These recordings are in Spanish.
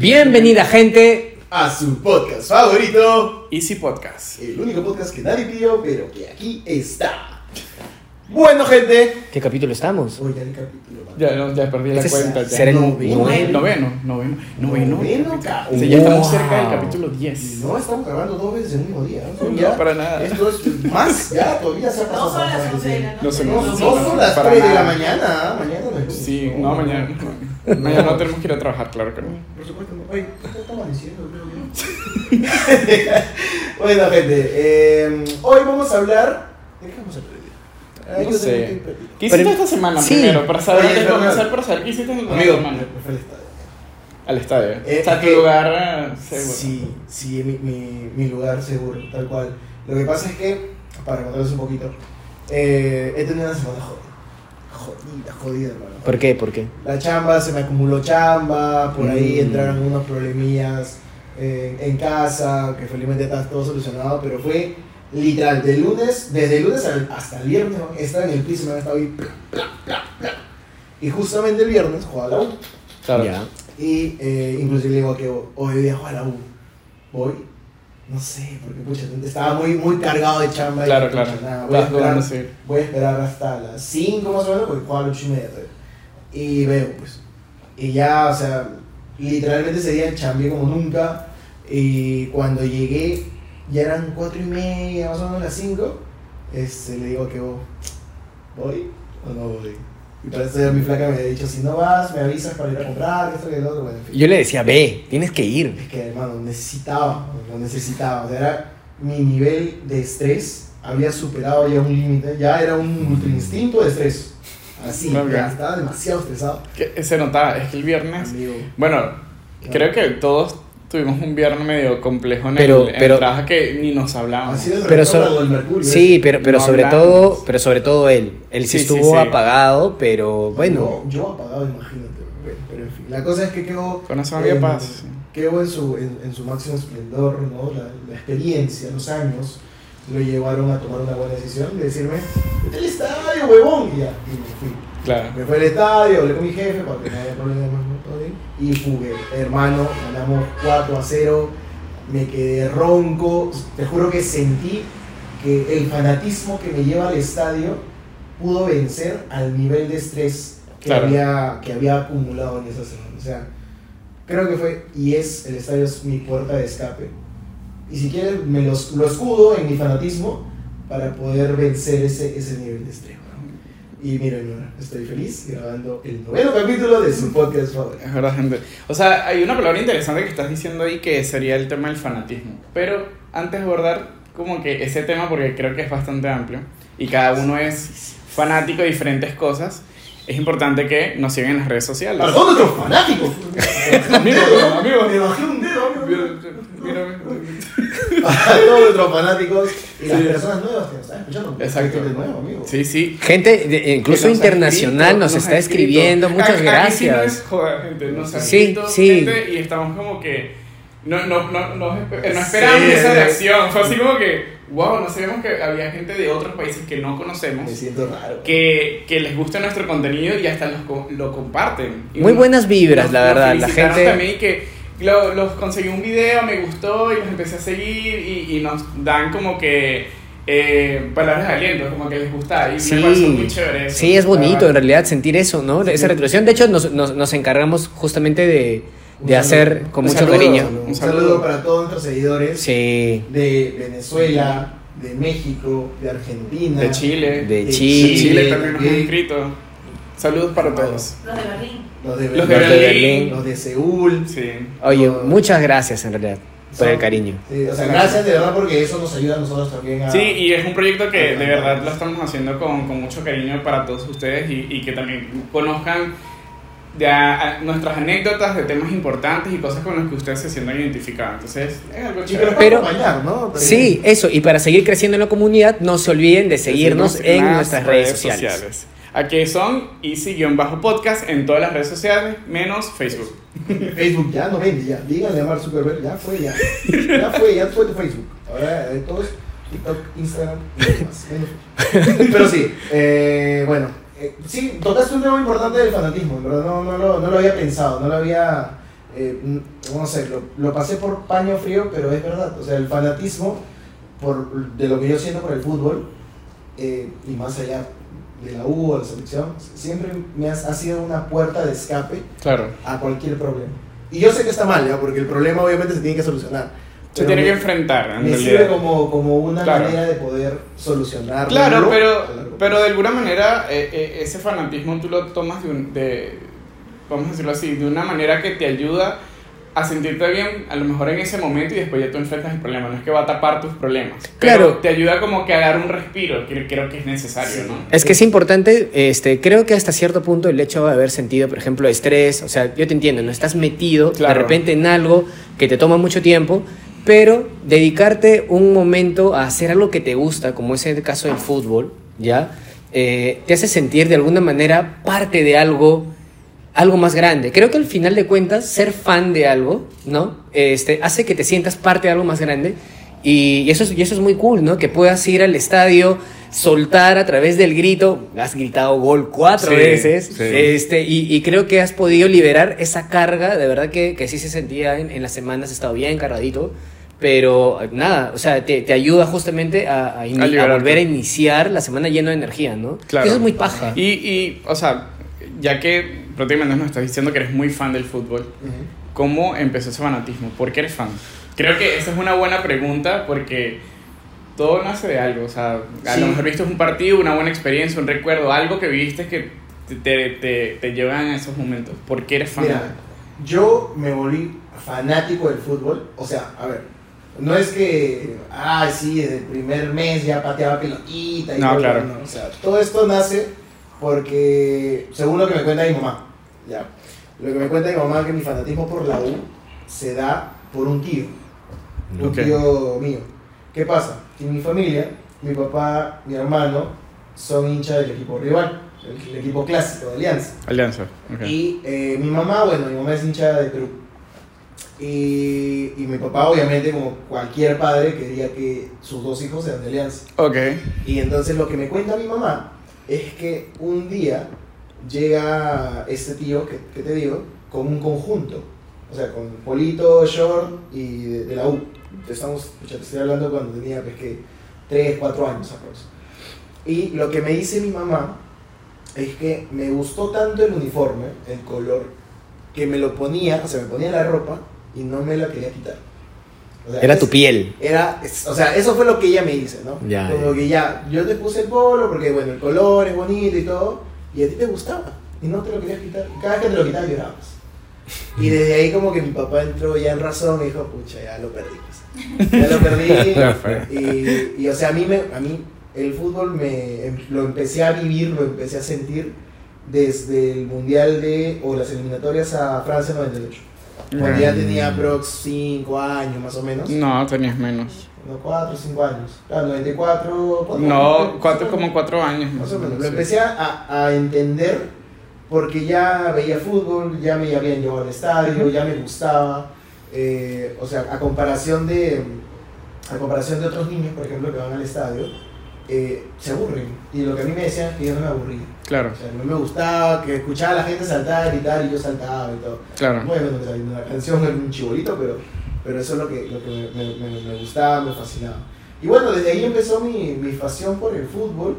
Bienvenida gente. a su podcast favorito, Easy Podcast. el único podcast que nadie pidió, pero que aquí está. Bueno, gente. ¿Qué capítulo estamos? Voy al capítulo. man. Ya, no, ya perdí la Ese es- cuenta. ya. será el Noveno. noveno. Noveno, noveno, noveno. Noveno, ca- Sí, ya estamos Wow. cerca del capítulo 10. No estamos grabando dos veces en un mismo día. ¿no? No, para nada. Esto es más, ya, todavía se ha pasado. No son las 11 de la noche. No, no, no no, son las para 3 de la nada. mañana. ¿ah? Mañana no es Sí, no, mañana. Mañana no tenemos que ir a trabajar, claro que no. Por supuesto, no. Oye, ¿qué está que no. bueno, gente, eh, hoy vamos a hablar. ¿De qué vamos a hablar? Ay, No sé. ¿Qué hiciste Pero- esta semana sí. primero? Para saber, antes de comenzar, para saber qué hiciste en la Amigo, semana. fue al estadio. Al estadio. Eh, sea, tu que- lugar eh, seguro. Sí, sí, mi, mi, mi lugar seguro, tal cual. Lo que pasa es que, para contarles un poquito, eh, he tenido una semana jodida. Jodida, jodida, hermano. ¿Por qué? ¿Por qué? La chamba, se me acumuló chamba, por ahí Mm. entraron unos problemillas eh, en casa, que felizmente está todo solucionado, pero fue literal, de lunes, desde el lunes hasta el viernes, estaba en el piso, me han estado ahí. Y justamente el viernes jugaba la U. Claro. Y eh, inclusive le digo a que hoy día juega la U. Voy. No sé, porque pucha, estaba muy, muy cargado de chamba. y, Claro, nada, voy, a esperar, voy a esperar hasta las 5 más o menos, porque juega a las 8 y media. todavía. Y veo, pues. Y ya, o sea, literalmente ese día chambeé como nunca. Y cuando llegué, ya eran 4 y media, más o menos las 5. Este, le digo a que voy o no voy. Y eso mi flaca me había dicho, si no vas, me avisas para ir a comprar, que esto, que lo otro, bueno, en fin. Yo le decía, ve, tienes que ir. Es que, hermano, necesitaba, lo necesitaba. O sea, era mi nivel de estrés había superado ya un límite, ya era un ultra instinto de estrés. Así, ya estaba demasiado estresado. Que se notaba, es que el viernes. Amigo. Bueno, creo que todos tuvimos un viernes medio complejo en, Pero- el, pero- el trabajo que ni nos hablábamos. Así es el Pero so- del Mercurio. Sí, pero, pero No sobre hablamos. todo, pero sobre todo él. Él sí, estuvo sí. apagado, pero bueno. Yo, yo apagado, imagínate. Pero, pero en fin, la cosa es que quedó. Con eso había en- paz. Quedó en su, en, en su máximo esplendor, ¿no? La, la experiencia, los años lo llevaron a tomar una buena decisión de decirme: Vete al estadio, huevón. Y ya, y me fui. Claro. Me fui al estadio, hablé con mi jefe para que no haya problemas. Y jugué. Hermano, ganamos 4 a 0. Me quedé ronco. Te juro que sentí que el fanatismo que me lleva al estadio pudo vencer al nivel de estrés que, Claro. había, que había acumulado en esa semana. O sea, creo que fue y es, el estadio es mi puerta de escape. Y si quieres, me los, lo escudo en mi fanatismo para poder vencer ese, ese nivel de estrés. Y mira, mira, estoy feliz grabando el noveno capítulo de su podcast favorito. Es verdad, gente. O sea, hay una palabra interesante que estás diciendo ahí que sería el tema del fanatismo. Pero antes de abordar como que ese tema, porque creo que es bastante amplio y cada uno es fanático de diferentes cosas, es importante que nos sigan en las redes sociales. ¡Para todos nuestros fanáticos! Amigo, amigo. Me bajé un dedo, amigo. Todos nuestros fanáticos y las personas nuevas que nos están escuchando. Exacto. De nuevo, amigo. Sí, sí. Gente, de- incluso internacional escrito, nos está escrito. escribiendo. Muchas Aquí- aquí sí no es gracias. joder, gente. Nos ha Sí, sí. gente y estamos como que. No, no, no, no, no esperábamos Sí. esa reacción. Fue así como que. Wow, no sabíamos que había gente de otros países que no conocemos. Me siento raro. que, que les gusta nuestro contenido y hasta los lo comparten. Y Muy buenas vibras, nos- la nos verdad. La gente. también que lo- los conseguí un video, me gustó y los empecé a seguir y, y nos dan como que eh, palabras de aliento, como que les gusta y Sí, me parece muy chévere eso. sí, es bonito La en realidad sentir eso, ¿no? Sí. Esa retribución. De hecho, nos, nos, nos encargamos justamente de, de saludo. hacer con Un mucho saludo. cariño. Un Un saludo saludo. para todos nuestros seguidores Sí, de Venezuela, de México, de Argentina, De Chile. de Chile. Chile también nos han escrito. Saludos para todos. Los de Berlín. los de, Los de Berlín, Berlín. los de Seúl. Sí. Oye, muchas gracias en realidad por el cariño. Sí, o sea, gracias de verdad porque eso nos ayuda a nosotros también a... Sí, y es un proyecto que de verdad lo estamos haciendo con, con mucho cariño para todos ustedes y, y que también conozcan de a- a nuestras anécdotas de temas importantes y cosas con las que ustedes se sientan identificados. Entonces, es algo chévere. Pero- acompañar, ¿no? También. Sí, eso. Y para seguir creciendo en la comunidad, no se olviden de seguirnos en nuestras redes sociales. Que son easy-podcast en todas las redes sociales, menos Facebook. Facebook ya no vende, ya. Díganle a Mark Zuckerberg, ya fue, ya. Ya fue, ya fue tu Facebook. Ahora de todos, TikTok, Instagram y demás. menos. Pero sí, eh, bueno. eh, sí, tocaste un tema importante del fanatismo, ¿verdad? No, no, lo, no lo había pensado, no lo había eh, no sé, lo, lo pasé por paño frío, pero es verdad. O sea, el fanatismo por, de lo que yo siento por el fútbol, eh, y más allá de la U o la selección, siempre me ha, ha sido una puerta de escape Claro. a cualquier problema. Y yo sé que está mal, ¿ya? porque el problema obviamente se tiene que solucionar. Se tiene me- que enfrentar, en Me realidad. sirve como, como una Claro. manera de poder solucionarlo. Claro, pero, pero de alguna manera eh, eh, ese fanatismo tú lo tomas de, un- de, vamos a decirlo así, de una manera que te ayuda a sentirte bien, a lo mejor en ese momento y después ya tú enfrentas el problema. No es que va a tapar tus problemas. Pero Claro. te ayuda como que a dar un respiro, que creo que es necesario, ¿no? Es que es importante, este, creo que hasta cierto punto el hecho de haber sentido, por ejemplo, estrés, o sea, yo te entiendo, no estás metido Claro. de repente en algo que te toma mucho tiempo, pero dedicarte un momento a hacer algo que te gusta, como es el caso del fútbol, ¿ya? Eh, te hace sentir de alguna manera parte de algo, algo más grande. Creo que al final de cuentas, ser fan de algo, ¿no? Este, hace que te sientas parte de algo más grande. Y, y eso es, y eso es muy cool, ¿no? Que puedas ir al estadio, soltar a través del grito. Has gritado gol cuatro Sí, veces. sí. Este, y, y creo que has podido liberar esa carga. De verdad que, que sí se sentía en, en las semanas, has estado bien cargadito. Pero nada, o sea, te, te ayuda justamente a, a volver a iniciar la semana lleno de energía, ¿no? Claro. Eso es muy paja. Y, y, o sea, ya que prácticamente nos estás diciendo que eres muy fan del fútbol, Ujú. ¿cómo empezó ese fanatismo? ¿Por qué eres fan? Creo que esa es una buena pregunta porque todo nace de algo. O sea, a Sí. lo mejor viste un partido, una buena experiencia, un recuerdo, algo que viviste que te, te, te, te llevan a esos momentos. ¿Por qué eres fan? Mira, yo me volví fanático del fútbol. O sea, a ver, no es que, ah, sí, desde el primer mes ya pateaba pelotita y No, todo, claro. no, o sea, todo esto nace porque, según lo que me cuenta mi mamá, ya, lo que me cuenta mi mamá es que mi fanatismo por la U se da por un tío, un tío mío. ¿Qué pasa? En mi familia, mi papá, mi hermano, son hinchas del equipo rival, el, el equipo clásico de Alianza. Alianza. ok. Y eh, mi mamá, bueno, mi mamá es hincha de Perú. Y, y mi papá, obviamente, como cualquier padre, quería que sus dos hijos sean de Alianza. Ok. Y entonces lo que me cuenta mi mamá es que un día llega este tío, que, te digo, con un conjunto. O sea, con Polito, Short y de, la U. Te Estamos, te estoy hablando cuando tenía pues, que 3, 4 años aproximadamente. Y lo que me dice mi mamá es que me gustó tanto el uniforme, el color, que me lo ponía, o sea, me ponía la ropa y no me la quería quitar. O sea, Era es- tu piel. era, es- o sea, eso fue lo que ella me dice, ¿no? Ya, Como ya. que ya, yo te puse el polo porque, bueno, el color es bonito y todo, y a ti te gustaba, y no te lo querías quitar. Cada vez que te lo quitabas llorabas. Y desde ahí como que mi papá entró ya en razón y dijo, pucha, ya lo perdí. pues. Ya lo perdí. Y, y, o sea, a mí, me, a mí el fútbol me, em- lo empecé a vivir, lo empecé a sentir desde el Mundial de, o las eliminatorias a Francia 98. Cuando ya tenía aprox 5 años más o menos. No, tenías menos. No, 4 o 5 años. Claro, 94. ¿cuánto? No, cuatro, Más o como cuatro años. Más o menos. Lo empecé a, a entender porque ya veía fútbol, ya me habían llevado al estadio, ya me gustaba. eh, o sea, a comparación de a comparación de otros niños, por ejemplo, que van al estadio, eh, se aburren. Y lo que a mí me decían es que yo no me aburría. Claro, O sea, no me gustaba que escuchaba a la gente saltar y tal, y yo saltaba y todo. claro. Bueno, la canción es un chibolito, pero, pero eso es lo que, lo que me, me- me- me gustaba, me fascinaba. Y bueno, desde ahí empezó mi, mi pasión por el fútbol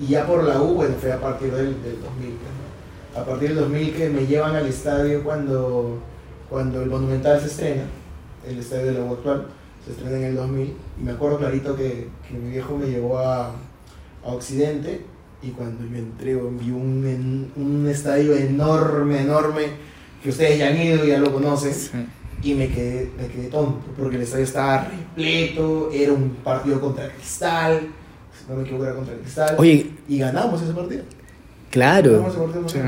y ya por la U, bueno, fue a partir del, del 2000. pues, ¿no? A partir del 2000 que me llevan al estadio cuando, cuando el Monumental se estrena, el estadio de la U actual, se estrena en el 2000. Y me acuerdo clarito que, que mi viejo me llevó a, a Occidente y cuando yo entré vi un, un estadio enorme, enorme, que ustedes ya han ido, ya lo conocen, Sí. y me quedé, me quedé tonto, porque el estadio estaba repleto, era un partido contra Cristal, si no me equivoco era contra Cristal, Oye, y ganamos ese partido. claro. Ganamos ese partido, Sí.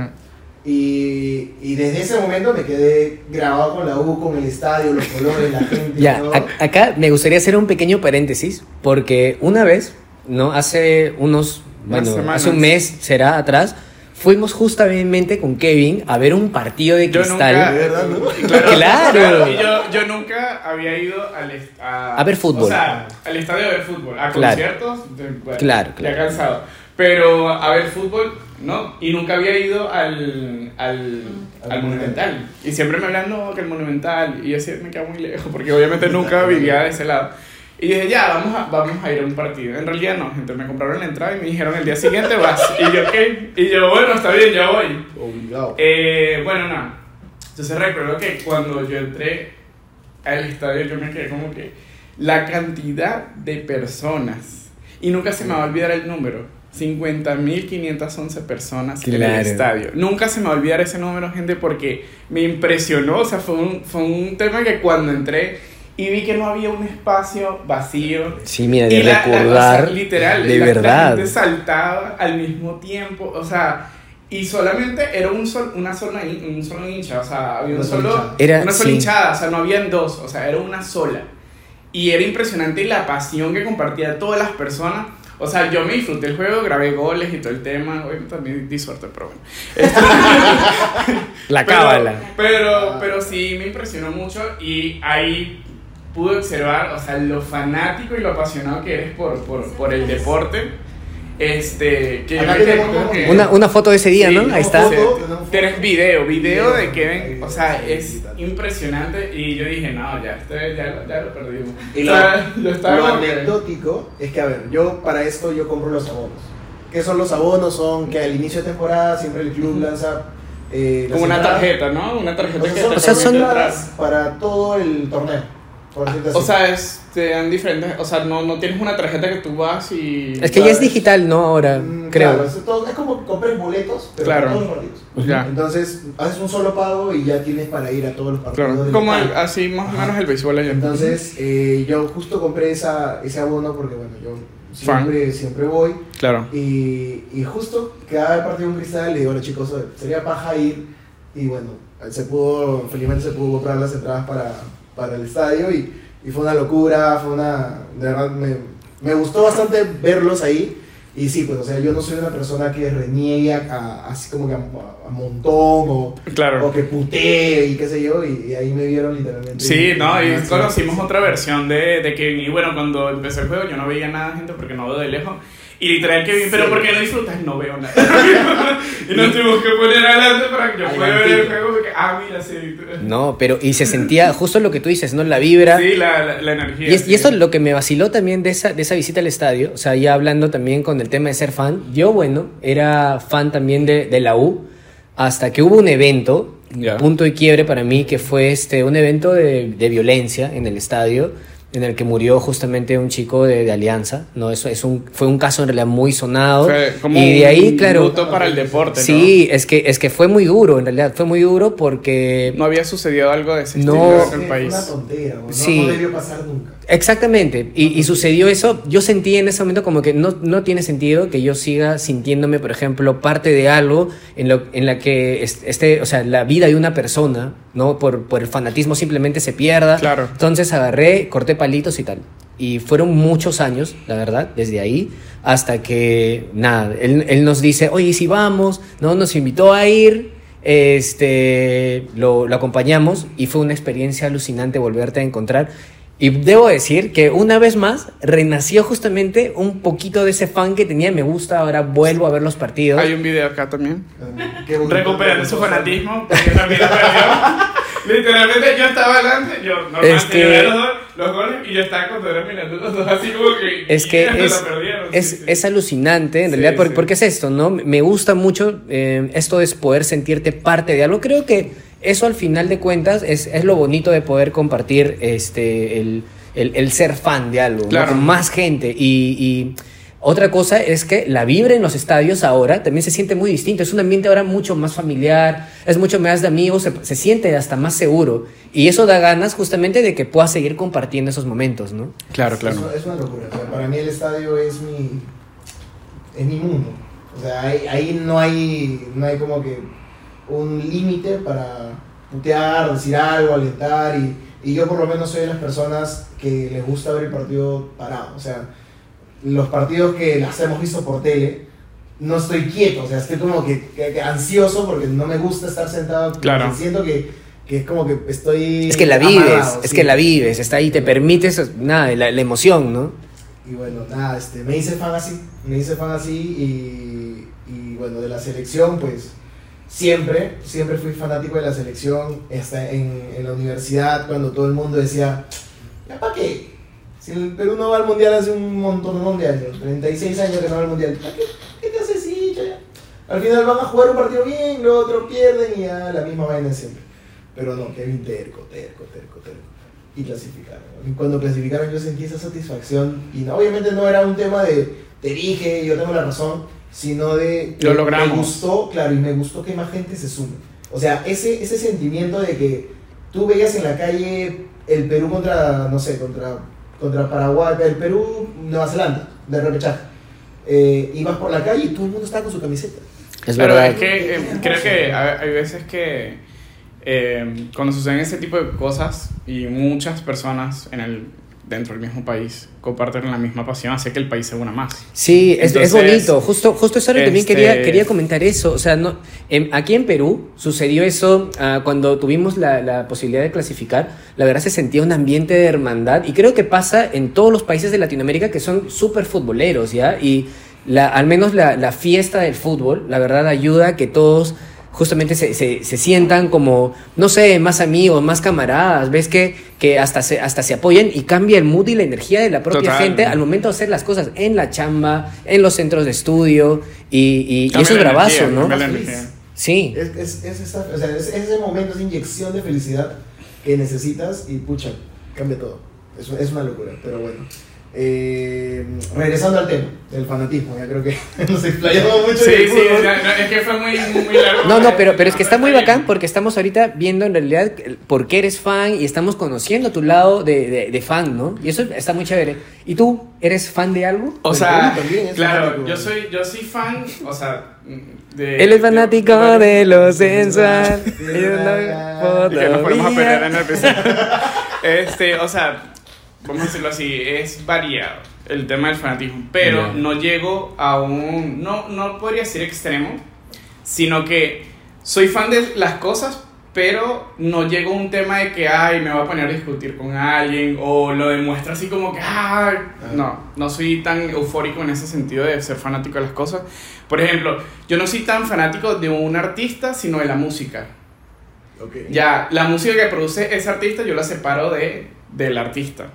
Y, y desde ese momento me quedé grabado con la U, con el estadio, los colores, la gente. Ya, todo. acá me gustaría hacer un pequeño paréntesis, porque una vez, ¿no? Hace unos, Unas bueno, semanas. hace un mes será atrás, fuimos justamente con Kevin a ver un partido de Yo cristal. nunca. ¿De verdad, no? Claro. Claro. Y yo, yo nunca había ido al a, A ver fútbol. O sea, al estadio a ver fútbol. A Claro. conciertos. de- bueno, Claro, Ya claro. cansado. Pero a ver fútbol, no. Y nunca había ido al, al, Al al Monumental. Y siempre me hablan, no, que el Monumental. Y yo siempre me quedo muy lejos, porque obviamente nunca vivía de ese lado. Y dije, ya, vamos a, vamos a ir a un partido. En realidad no, gente, me compraron la entrada y me dijeron el día siguiente vas. Y yo, ¿qué? Y yo, bueno, está bien, ya voy. Obligado. Eh, bueno, no. Entonces recuerdo que cuando yo entré al estadio, yo me quedé como que la cantidad de personas, y nunca se me va a olvidar el número, 50.511 personas en el Claro. estadio. Nunca se me va a olvidar ese número, gente, porque me impresionó. O sea, fue un, fue un tema que cuando entré y vi que no había un espacio vacío, Sí, mira, de y la- la- recordar. o sea, literal, de la- verdad. La gente saltaba al mismo tiempo, o sea, y solamente era un sol, una sola, un solo hincha, o sea, había un Una sola solo, hinchada. Era- una sola sí. hinchada, o sea, no habían dos, o sea, era una sola. Y era impresionante la pasión que compartía todas las personas. O sea, yo me disfruté el juego, grabé goles y todo el tema. Hoy también di suerte, pero bueno. La Pero- cábala. Pero, pero sí me impresionó mucho y ahí pude observar, o sea, lo fanático y lo apasionado que eres por, por, por el deporte. Este, que yo me quedé tenemos como que... Una, una foto de ese día, Sí, ¿no? Ahí está. foto. Tenemos video, video de Kevin, o sea, es impresionante y yo dije, no, ya, este, ya, lo- ya lo perdimos. Y O lo, sea, yo estaba lo como que- anecdótico es que, a ver, yo para esto yo compro los abonos. ¿Qué son los abonos? Son que al inicio de temporada siempre el club lanza... eh, las como una entradas. tarjeta, ¿no? Una tarjeta O sea, que son, te O sea, son para todo el torneo. O sea, es, te dan diferentes, o sea, no, no tienes una tarjeta que tú vas y... Es que ya es digital, ¿no? Ahora, Mm, creo. Claro, es, todo- es como comprar boletos, pero Claro. todos los partidos. Ya. Entonces, haces un solo pago y ya tienes para ir a todos los partidos. Claro, como el- así más o menos el béisbol allá. Entonces, eh, yo justo compré esa, ese abono porque, bueno, yo siempre, siempre voy. Claro. Y, y justo cada partido un cristal le digo a los chicos, "Oye, sería paja ir. Y bueno, se pudo, felizmente se pudo comprar las entradas para, para el estadio y, y fue una locura, fue una, de verdad, me, me gustó bastante verlos ahí. Y sí, pues, o sea, yo no soy una persona que reniegue a, así como que a, a montón o, Claro. o que putee y qué sé yo, y, y ahí me vieron literalmente. Sí, no, y Ah, sí, conocimos otra versión de, de Kevin. Y bueno, cuando empezó el juego yo no veía nada, gente, porque no veo de lejos. Y literal Kevin, pero Sí. ¿por qué no disfrutas? No veo nada. y nos tuvimos que poner adelante para que yo pueda ver el juego. Porque, ah, mira, sí. No, pero y se sentía justo lo que tú dices, ¿no? La vibra. Sí, la, la, la energía. Y, es- sí. y esto es lo que me vaciló también de esa, de esa visita al estadio, o sea, ya hablando también con el tema de ser fan, yo, bueno, era fan también de, de la U, hasta que hubo un evento, punto de quiebre para mí, que fue este, un evento de, de violencia en el estadio, en el que murió justamente un chico de, de Alianza, ¿no? Eso es un, fue un caso en realidad muy sonado. Fue como y de ahí, un claro... luto para el deporte, ¿no? Sí, es que, es que fue muy duro, en realidad, fue muy duro porque... No había sucedido algo de ese No. estilo en el país. una tontera, no, Sí. no debió pasar nunca. Exactamente, y, y sucedió eso, yo sentí en ese momento como que no, no tiene sentido que yo siga sintiéndome, por ejemplo, parte de algo en, lo, en la que es- este, o sea, la vida de una persona, ¿no? Por, por el fanatismo simplemente se pierda. Claro. Entonces agarré, corté palitos y tal. Y fueron muchos años, la verdad, desde ahí, hasta que, nada, él, él nos dice, oye, ¿y si vamos, ¿no? Nos invitó a ir, este, lo, lo acompañamos y fue una experiencia alucinante volverte a encontrar. Y debo decir que una vez más renació justamente un poquito de ese fan que tenía, me gusta, ahora vuelvo a ver los partidos. Hay un video acá también. Recuperando su fanatismo, porque también lo perdió. Literalmente yo estaba adelante, yo normal, Es que- yo veía los, dos- los goles y yo estaba cuando era mirando los dos así como que... Es que es, es, sí, sí. es alucinante, en Sí, realidad, por- sí. porque es esto, ¿no? Me gusta mucho eh, esto de poder sentirte parte de algo. Creo que eso al final de cuentas es, es lo bonito de poder compartir este, el, el- el ser fan de algo, ¿no? Claro. con más gente. Y, y otra cosa es que la vibra en los estadios ahora también se siente muy distinto. Es un ambiente ahora mucho más familiar, es mucho más de amigos, se, se siente hasta más seguro. Y eso da ganas justamente de que puedas seguir compartiendo esos momentos, ¿no? Claro, claro. es una locura. O sea, para mí el estadio es mi, es mi mundo. O sea, ahí, ahí no, hay, no hay como que un límite para putear, decir algo, alentar. Y, y yo por lo menos soy de las personas que les gusta ver el partido parado. O sea, los partidos que las hemos visto por tele, no estoy quieto. O sea, estoy como que, que- que ansioso porque no me gusta estar sentado. Claro. Siento que, que es como que estoy... Es que la vives, amarrado, es sí. que la vives, está ahí, te permites, nada, la, la emoción, ¿no? y bueno, nada, este, me hice fan así, me hice fan así y, y bueno, de la selección pues siempre, siempre fui fanático de la selección, hasta en, en la universidad cuando todo el mundo decía, ¿ya para qué? Si el Perú no va al mundial hace un montón de años, 36 años que no va al mundial, ¿para qué, qué te haces ya? Al final van a jugar un partido bien, luego otro pierden y ya la misma vaina siempre. Pero no, Kevin terco, terco, terco, terco. Y clasificaron. Y cuando clasificaron yo sentí esa satisfacción. Y no, obviamente no era un tema de te dije, yo tengo la razón, sino de Lo logramos. me gustó, claro, y me gustó que más gente se sume. O sea, ese, ese sentimiento de que tú veías en la calle el Perú contra, no sé, contra, contra Paraguay, el Perú, Nueva Zelanda, de repechaje. Eh, ibas por la calle y todo el mundo estaba con su camiseta. Es Pero verdad. es que eh, creo que hay hay veces que eh, cuando suceden ese tipo de cosas y muchas personas en el, dentro del mismo país comparten la misma pasión, hace que el país se una más. Sí, es, bonito. Justo, justo eso también este- quería, quería comentar eso. O sea, no, en- aquí en Perú sucedió eso ah, cuando tuvimos la, la posibilidad de clasificar. La verdad se sentía un ambiente de hermandad y creo que pasa en todos los países de Latinoamérica que son súper futboleros, ¿ya? Y la, al menos la, la fiesta del fútbol, la verdad ayuda a que todos justamente se, se, se sientan como, no sé, más amigos, más camaradas, ves que, que hasta, se, hasta se apoyan y cambia el mood y la energía de la propia Total. gente al momento de hacer las cosas en la chamba, en los centros de estudio y, y- y eso es bravazo, energía, ¿no? Sí, Es, es, es, esa- o sea, es- es ese momento, esa inyección de felicidad que necesitas y pucha, cambia todo. Es, es una locura, pero bueno. Eh, regresando al tema del fanatismo, ya creo que nos explayamos mucho. Sí, en el sí, es que fue muy, muy largo. No, no, pero, pero es que está muy bacán porque estamos ahorita viendo en realidad por qué eres fan y estamos conociendo tu lado de, de- de fan, ¿no? Y eso está muy chévere. ¿Y tú eres fan de algo? O El sea, claro, fanático. yo soy, yo soy fan, o sea, de... Él es fanático de lo sensual. Y de que nos ponemos a perder en fotografía. el episodio. Este, o sea, vamos a decirlo así, es variado el tema del fanatismo, pero Ya. no llego a un, no, no podría decir extremo, sino que soy fan de las cosas, pero no llego a un tema de que, ay, me voy a poner a discutir con alguien, o lo demuestro así como que, ay, no, no soy tan eufórico en ese sentido de ser fanático de las cosas. Por ejemplo, yo no soy tan fanático de un artista, sino de la música. Ok. Ya, la música que produce ese artista yo la separo de, del artista.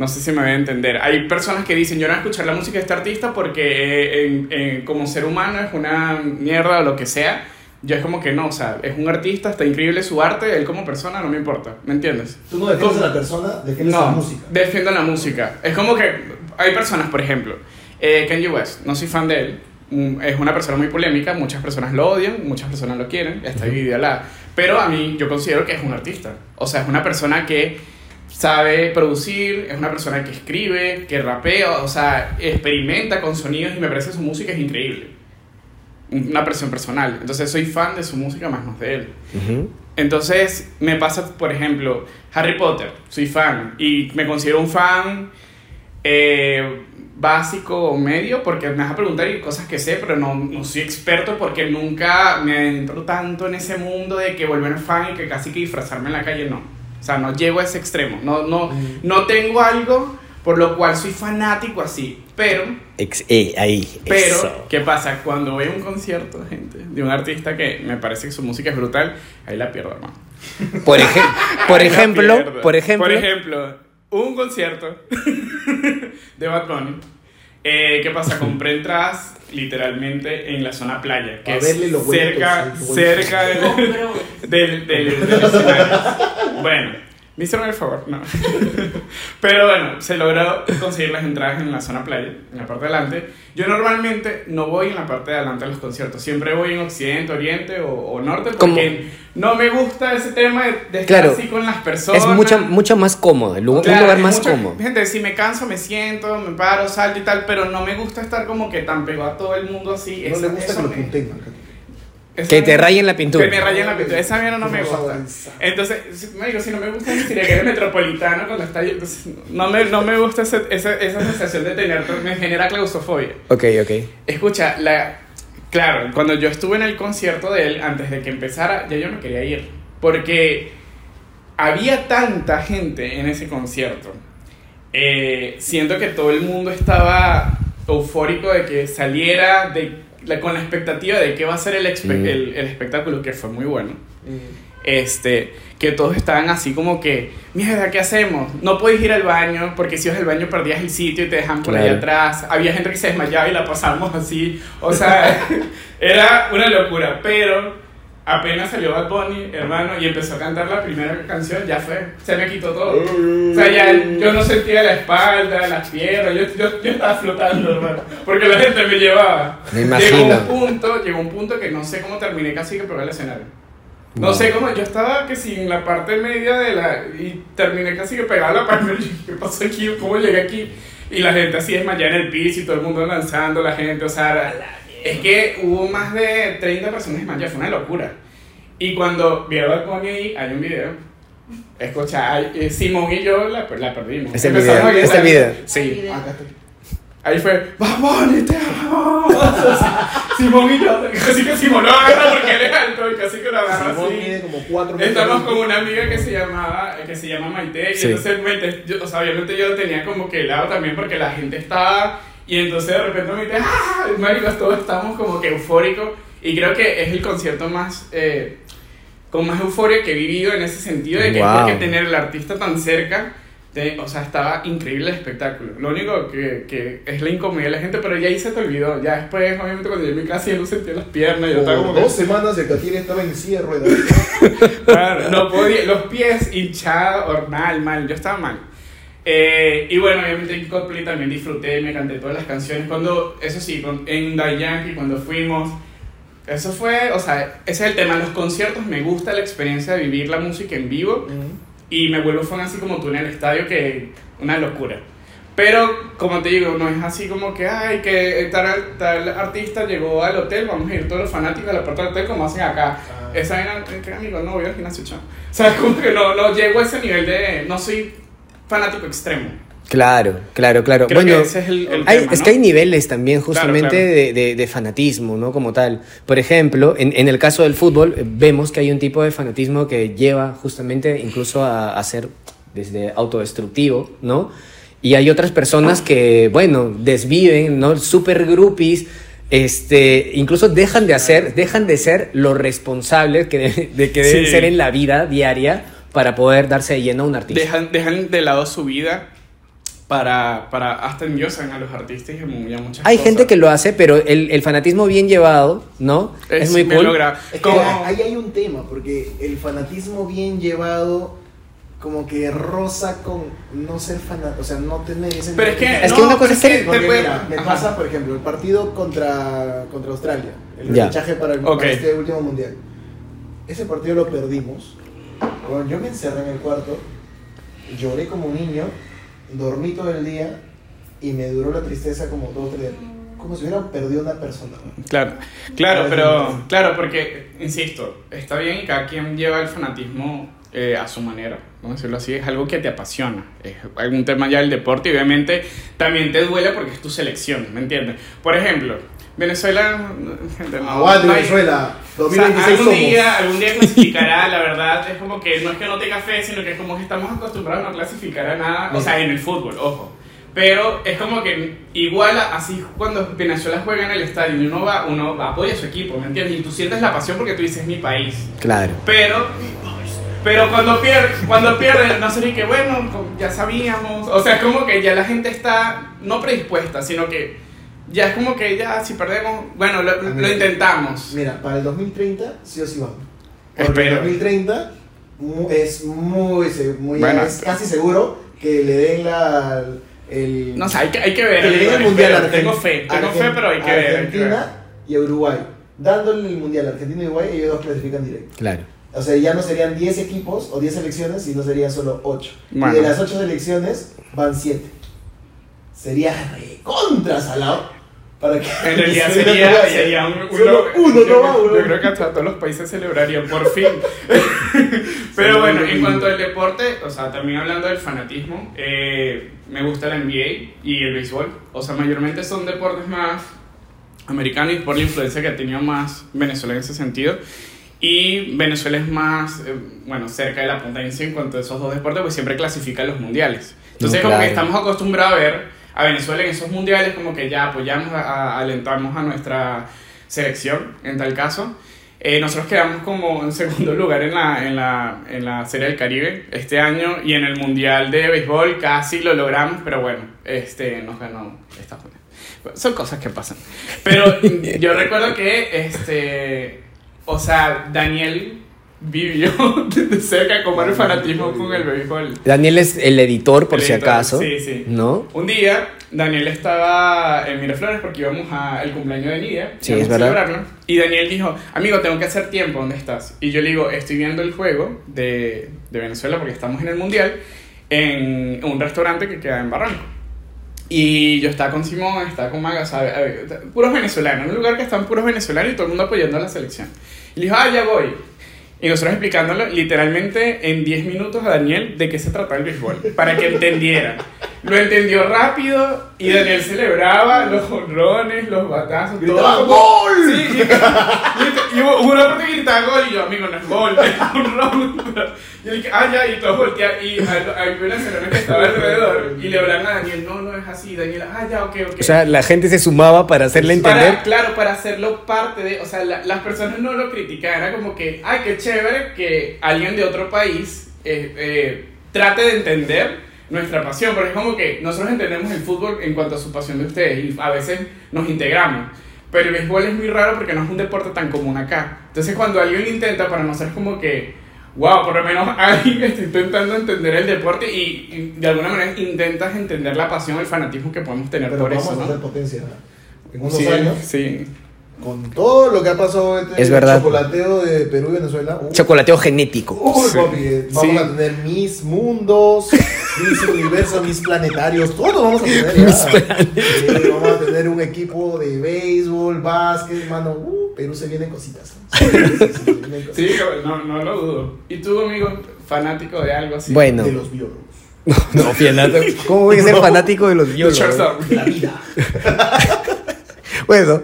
No sé si me voy a entender. Hay personas que dicen, yo no voy a escuchar la música de este artista porque eh, en- en- como ser humano es una mierda o lo que sea. Yo es como que no, o sea, es un artista, está increíble su arte, él como persona no me importa, ¿me entiendes? Tú no defiendes ¿Cómo? a la persona, defiendes a No, la música. defiendo la música. Es como que hay personas, por ejemplo, eh, Kanye West, no soy fan de él. mm, Es una persona muy polémica, muchas personas lo odian, muchas personas lo quieren, está dividida la... Pero a mí yo considero que es un artista. O sea, es una persona que sabe producir, es una persona que escribe, que rapea, o sea, experimenta con sonidos y me parece que su música es increíble. Una presión personal. Entonces soy fan de su música más no de él. Entonces me pasa, por ejemplo, Harry Potter, soy fan y me considero un fan eh, básico o medio porque me vas a preguntar y cosas que sé, pero no, no soy experto porque nunca me adentro tanto en ese mundo de que volverme fan y que casi que disfrazarme en la calle, no. O sea, no llego a ese extremo, no, no, no tengo algo por lo cual soy fanático así, pero Ex- eh, ahí, pero, eso. ¿qué pasa? Cuando voy a un concierto, gente, de un artista que me parece que su música es brutal, ahí la pierdo, hermano. Por, ejem- por ejemplo, por ejemplo, Por ejemplo, un concierto de Bad Bunny. Eh, ¿Qué pasa? Compré entradas literalmente en la zona playa, que A es los cerca, huevitos. cerca del, del, del, del escenario. Bueno, me hicieron el favor, no. Pero bueno, se logró conseguir las entradas en la zona playa, en la parte de adelante. Yo normalmente no voy en la parte de adelante de los conciertos, siempre voy en occidente, oriente o, o norte, porque no me gusta ese tema de, estar Claro. así con las personas. es mucho, mucho más cómodo, el lugar- Claro, un lugar es más cómodo. Gente, si me canso, me siento, me paro, salto y tal, pero no me gusta estar como que tan pegado a todo el mundo así. No Esa- le gusta eso que lo me- punten. Esa Que te rayen la pintura. Que me rayen la pintura. Esa mierda no me gusta. Entonces, digo, si no me gusta ni siquiera que es metropolitano las tallas, entonces no me, no me gusta ese- esa, esa sensación de tener, me genera claustrofobia. Ok, ok. Escucha, la, claro, cuando yo estuve en el concierto de él, antes de que empezara, ya yo me quería ir. Porque había tanta gente en ese concierto. eh, siento que todo el mundo estaba eufórico de que saliera de, la- con la expectativa de que va a ser el, espe- Mm. el, el espectáculo, que fue muy bueno. Mm. Este, que todos estaban así como que, mierda, ¿qué hacemos? No podéis ir al baño, porque si ibas al baño perdías el sitio y te dejan por ahí Claro. atrás. Había gente que se desmayaba y la pasamos así. O sea, era una locura. Pero apenas salió Bad Bunny, hermano, y empezó a cantar la primera canción, ya fue, se me quitó todo. O sea, ya yo no sentía la espalda, las piernas, yo, yo, yo estaba flotando, hermano, porque la gente me llevaba. Me Llegó imagino. un punto, llegó un punto que no sé cómo terminé casi que probé el escenario. No sé cómo, yo estaba que si en la parte media de la. y terminé casi que pegado la dije, ¿Qué pasó aquí? ¿Cómo llegué aquí? Y la gente así desmayada en el piso y todo el mundo lanzando, la gente, o sea, era- es que hubo más de 30 personas desmayadas, fue una locura. Y cuando vieron al Bunny ahí, hay un video. Escucha, eh, Simón y yo la, la perdimos. Este Empezamos video, a video. Sí. Acá está. Ahí fue, ¡Vamos, te amo! Simón y yo, casi que Simón lo agarra porque él es alto y casi que lo agarra Simón así. mide como 4 metros. Estamos con una amiga que se llamaba, que se llama Maite, y Sí. entonces Maite, yo, o sea, obviamente yo lo tenía como que helado también porque la gente estaba, y entonces de repente Maite, ¡ah! Maricos, todos estábamos como que eufóricos, y creo que es el concierto más, eh, con más euforia que he vivido en ese sentido, de que Wow. porque tener el artista tan cerca, te- o sea, estaba increíble el espectáculo. Lo único que, que es la incomodidad de la gente, pero ya ahí se te olvidó. Ya después, obviamente, cuando llegué a mi casa ya no sentía las piernas. Yo estaba como Por que- dos semanas el Catire estaba en silla de ruedas. Claro, no podía, los pies hinchados, mal, mal, yo estaba mal. Eh, y bueno, obviamente en Coldplay también disfruté, me canté todas las canciones. Cuando, eso sí, en Die Yankee, cuando fuimos, eso fue, o sea, ese es el tema. Los conciertos me gusta la experiencia de vivir la música en vivo y me vuelvo fan así como tú en el estadio, que una locura. Pero, como te digo, no es así como que, ay, que tal, tal artista llegó al hotel, vamos a ir todos los fanáticos a la puerta del hotel como hacen acá. Ah. Esa eh, que amigo, no voy al gimnasio, chao. O sea, como que no, no llego a ese nivel de, no soy fanático extremo. Claro, claro, claro. Creo bueno, que ese es el, el hay- tema, es que hay niveles también justamente claro. De, de- de fanatismo, ¿no? Como tal. Por ejemplo, en, en el caso del fútbol, eh, vemos que hay un tipo de fanatismo que lleva justamente incluso a, a ser desde autodestructivo, ¿no? Y hay otras personas que, bueno, desviven, ¿no? Super groupies, este, incluso dejan de hacer, dejan de ser los responsables que de, de que deben Sí. ser en la vida diaria para poder darse de lleno a un artista. Dejan, dejan de lado su vida para, para hasta endiosan a los artistas y a muchas Hay cosas. gente que lo hace, pero el, el fanatismo bien llevado, ¿no? Es, muy cool. Es que ahí hay un tema, porque el fanatismo bien llevado como que roza con no ser fanático, o sea, no tener ese... Pero es que, Es no, que una cosa es que- te puede- mira, me Ajá. pasa, por ejemplo, el partido contra, contra Australia, el Ya. fichaje para, el, Ok. para este último mundial. Ese partido lo perdimos. Cuando yo me encerré en el cuarto, lloré como un niño, dormí todo el día y me duró la tristeza como dos o tres días. Como si hubiera perdido una persona. Claro, claro, pero claro, porque, insisto, está bien y cada quien lleva el fanatismo eh, a su manera, vamos a decirlo así, es algo que te apasiona, es algún tema ya del deporte y obviamente también te duele porque es tu selección, ¿me entiendes? Por ejemplo, Venezuela, Aguante no Venezuela, o sea, 2026 algún somos. día, algún día clasificará, la verdad, es como que no es que no tenga fe, sino que es como que estamos acostumbrados a no clasificar a nada, o sea, en el fútbol, ojo. Pero es como que igual así cuando Venezuela juega en el estadio y uno va, uno va, apoya a su equipo, ¿me entiendes? Y tú sientes la pasión porque tú dices mi país. Claro. Pero, pero cuando pierde, cuando pierde, no sé ni que bueno, ya sabíamos. O sea, es como que ya la gente está no predispuesta, sino que ya es como que ya si perdemos, bueno, lo, lo intentamos. Mira, para el 2030 sí o sí vamos. Porque Espero. el 2030 mu- es muy, muy Bueno. es casi seguro que le den la el No sé, hay que, hay que ver. que le den el espero, mundial a Argen- tengo fe, tengo Argen- fe, pero hay que ver. Argentina y Uruguay. Dándole el mundial a Argentina y Uruguay, ellos dos clasifican directo. Claro. O sea, ya no serían 10 equipos o 10 selecciones, sino serían solo 8. Bueno. Y de las 8 selecciones van 7. Sería recontra salado. Para que En realidad se sería, sería un. Solo uno, yo, no va uno. yo creo que hasta todos los países celebrarían por fin. Pero Sí, bueno, en cuanto al deporte, o sea, también hablando del fanatismo, eh, me gusta la NBA y el béisbol. O sea, mayormente son deportes más americanos y por la influencia que ha tenido más Venezuela en ese sentido. Y Venezuela es más, eh, bueno, cerca de la punta en cuanto a esos dos deportes, pues siempre clasifica a los mundiales. Entonces, No, como que claro. estamos acostumbrados a ver a Venezuela en esos mundiales, como que ya apoyamos, a, a- alentamos a nuestra selección, en tal caso. Eh, nosotros quedamos como en segundo lugar en la, en, la, en la Serie del Caribe este año y en el Mundial de Béisbol casi lo logramos, pero bueno, este, nos ganó Unidos. Son cosas que pasan. Pero yo recuerdo que, este, o sea, Daniel vivió de cerca como el fanatismo con el béisbol. Daniel es el editor, por El si editor, acaso. sí, sí. ¿No? Un día, Daniel estaba en Miraflores porque íbamos al cumpleaños de Nidia. Sí, es a verdad. celebrarlo, Y Daniel dijo, amigo, tengo que hacer tiempo, ¿dónde estás? Y yo le digo, estoy viendo el juego de, de Venezuela porque estamos en el Mundial en un restaurante que queda en Barranco. Y yo estaba con Simón, estaba con Maga, ver, puros venezolanos, en un lugar que están puros venezolanos y todo el mundo apoyando a la selección. Y le dijo, ah, ya voy. Y nosotros explicándolo literalmente en 10 minutos a Daniel de qué se trataba el béisbol, para que entendiera. Lo entendió rápido y Daniel celebraba los jonrones, los batazos, Gritaba, todo. ¡Gol! Sí, y, y hubo una parte que gritaba gol y yo, amigo, no es gol, es jonrón. Y él dije, ah, ya, y todos volteaban y hay hay venezolanos que estaba alrededor y le hablan a Daniel, no, no es así, Daniel, ah, ya, ok, ok. O sea, la gente se sumaba para hacerle entender. Para, claro, para hacerlo parte de. O sea, la- las personas no lo criticaban. Era como que, ay, qué chévere que alguien de otro país eh, eh, trate de entender nuestra pasión. Porque es como que nosotros entendemos el fútbol en cuanto a su pasión de ustedes y a veces nos integramos. Pero el béisbol es muy raro porque no es un deporte tan común acá. Entonces, cuando alguien intenta, para nosotros es como que. Wow, por lo menos alguien está intentando entender el deporte y, y de alguna manera intentas entender la pasión, el fanatismo que podemos tener Pero por vamos eso, a ¿no? potencia. En unos Sí, años, sí. Con todo lo que ha pasado este Es verdad. chocolateo de Perú y Venezuela. uh, Chocolateo genético. Uy, Sí. papi, eh, vamos Sí. a tener mis mundos, mis universos, mis planetarios, todos vamos a tener ya. Sí, vamos a tener un equipo de béisbol, básquet, mano. Uh, Perú se vienen cositas. Sí, sí, sí, se vienen cositas. Sí, no, no lo dudo. ¿Y tú, amigo, fanático de algo así? Bueno, De los biólogos. no, Fianato. ¿Cómo voy a ser fanático de los biólogos? De la vida. Bueno,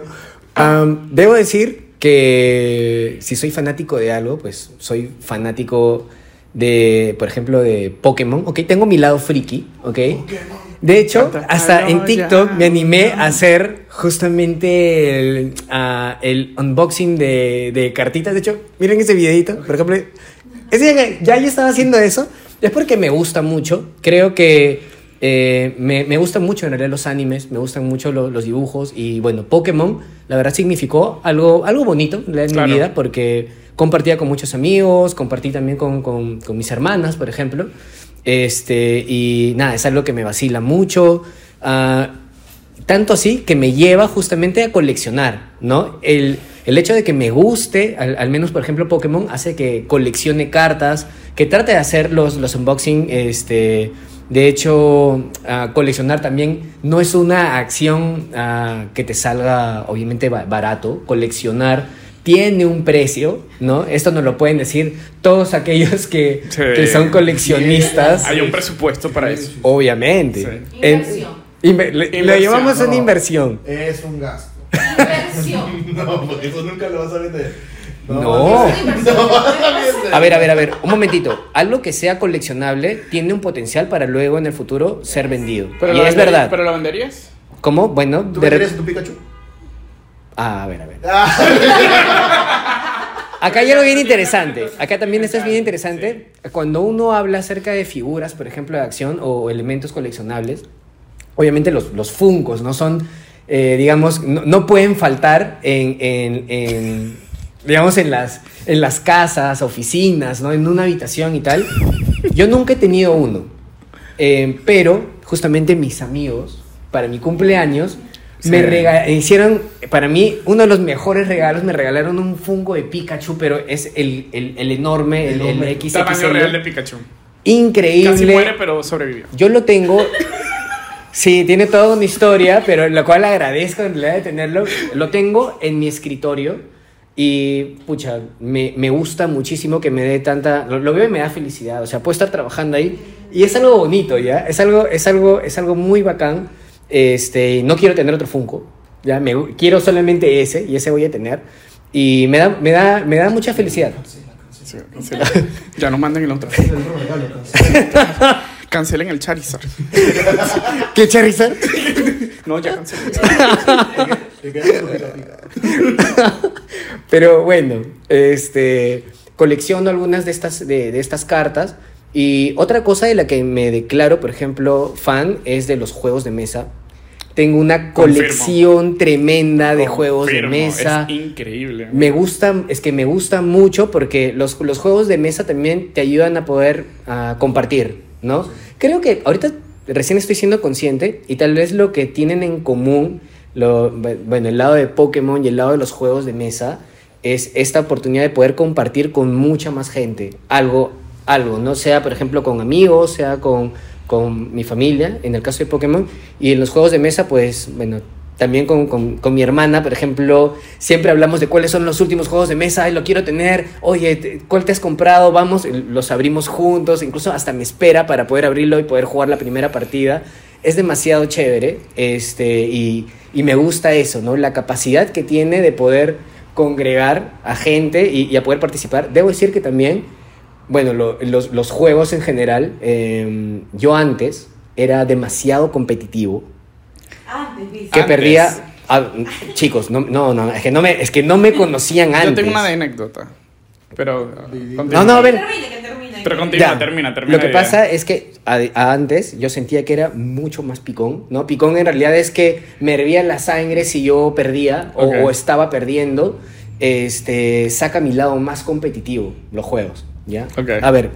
debo decir que si soy fanático de algo, pues soy fanático de, por ejemplo, de Pokémon. Ok, tengo mi lado friki, ok. De hecho, hasta en "Aló, TikTok me animé ya". a hacer justamente el, ah, el unboxing de, de cartitas. De hecho, miren ese videito, por ejemplo. Ese ya yo estaba haciendo eso. Es porque me gusta mucho. Creo que eh, me, me gustan mucho en realidad los animes, me gustan mucho lo- los dibujos. Y bueno, Pokémon, la verdad, significó algo, algo bonito en Claro. mi vida porque compartía con muchos amigos, compartí también con, con- con mis hermanas, por ejemplo. Este, y nada, es algo que me vacila mucho. Ah, tanto así que me lleva justamente a coleccionar, ¿no? El, el hecho de que me guste, al, al menos por ejemplo Pokémon, hace que coleccione cartas, que trate de hacer los, los unboxing, este... De hecho, ah, coleccionar también no es una acción ah, que te salga obviamente ba- barato. Coleccionar tiene un precio, ¿no? Esto nos lo pueden decir todos aquellos que, Sí. que son coleccionistas. Hay un presupuesto para eso. Obviamente. Sí. Inversión. lo una inversión. Es un gasto. Inversión. No, porque eso nunca lo vas a vender. No. A ver, a ver, a ver, un momentito. Algo que sea coleccionable tiene un potencial para luego en el futuro ser vendido. Pero y es verdad. ¿Pero lo venderías? ¿Cómo? Bueno, ¿Tú de venderías tu Pikachu? Ah, a ver, a ver. Ah, Acá hay algo bien interesante. Acá también esto es bien interesante. Cuando uno habla acerca de figuras, por ejemplo, de acción o elementos coleccionables, obviamente los, los funcos no son, eh, digamos, no, no pueden faltar en, en- en, digamos, en las, en las casas, oficinas, ¿no? En una habitación y tal. Yo nunca he tenido uno. Eh, pero justamente mis amigos, para mi cumpleaños, me Sí. rega- hicieron, para mí, uno de los mejores regalos, me regalaron un Funko de Pikachu, pero es el, el- el enorme, el, el. Tamaño XXL. real de Pikachu. Increíble. Casi muere, pero sobrevivió. Yo lo tengo. Sí, tiene toda una historia, pero la cual agradezco en realidad de tenerlo. Lo tengo en mi escritorio y, pucha, me, me gusta muchísimo que me dé tanta. Lo, lo veo y me da felicidad. O sea, puedo estar trabajando ahí y es algo bonito, ¿ya? Es algo, es algo, es algo muy bacán. Este, no quiero tener otro Funko, ¿ya? Me, quiero solamente ese y ese voy a tener. Y me da, me da, me da mucha felicidad. Sí, ya nos mandan el otro. cancelen el Charizard. ¿Qué Charizard? No, ya cancelen. Pero bueno, este, colecciono algunas de estas, de, de estas cartas. Y otra cosa de la que me declaro, por ejemplo, fan es de los juegos de mesa. Tengo una Confirmo. colección tremenda de juegos de Confirmo, mesa. Es increíble. Me gusta, es que me gusta mucho porque los, los juegos de mesa también te ayudan a poder ah, compartir, ¿no? Creo que ahorita recién estoy siendo consciente y tal vez lo que tienen en común, lo, bueno, el lado de Pokémon y el lado de los juegos de mesa, es esta oportunidad de poder compartir con mucha más gente algo, algo, no sea por ejemplo con amigos, sea con, con mi familia, en el caso de Pokémon, y en los juegos de mesa, pues, bueno, también con, con- con mi hermana, por ejemplo, siempre hablamos de cuáles son los últimos juegos de mesa, Ay, lo quiero tener, oye, ¿cuál te has comprado? Vamos, los abrimos juntos, incluso hasta me espera para poder abrirlo y poder jugar la primera partida. Es demasiado chévere este, y, y me gusta eso, ¿no? La capacidad que tiene de poder congregar a gente y, y a poder participar. Debo decir que también, bueno, lo- los, los juegos en general, eh, yo antes era demasiado competitivo Antes, que Antes. perdía ah, chicos no no no es que no me es que no me conocían antes Yo tengo una anécdota. Pero. Continúa. No, no, a ver. Pero continúa, Ya. termina, termina. lo que idea. pasa es que a- a antes yo sentía que era mucho más picón no picón en realidad es que me hervía la sangre si yo perdía o, estaba perdiendo este saca mi lado más competitivo los juegos ya a ver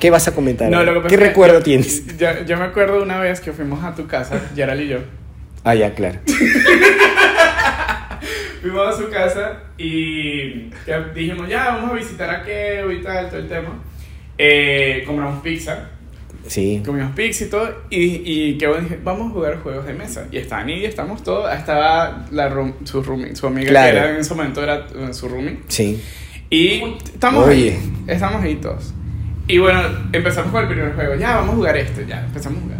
qué vas a comentar No, lo que pasa qué recuerdo yo- tienes Yo, yo me acuerdo una vez que fuimos a tu casa, Gerald y yo. ah ya claro Fuimos a su casa y dijimos, ya, vamos a visitar a Keo y tal, todo el tema. Eh, compramos pizza, sí comimos pizza y todo. Y, y Keo dije, vamos a jugar juegos de mesa. Y estaba Nidia, estamos todos. Estaba la room- su roomie, su amiga Claro. que era en ese momento era eh, su roomie. sí Y estamos Oye. ahí. Estamos ahí todos. Y bueno, empezamos con el primer juego. Ya, vamos a jugar este. Ya, empezamos a jugar.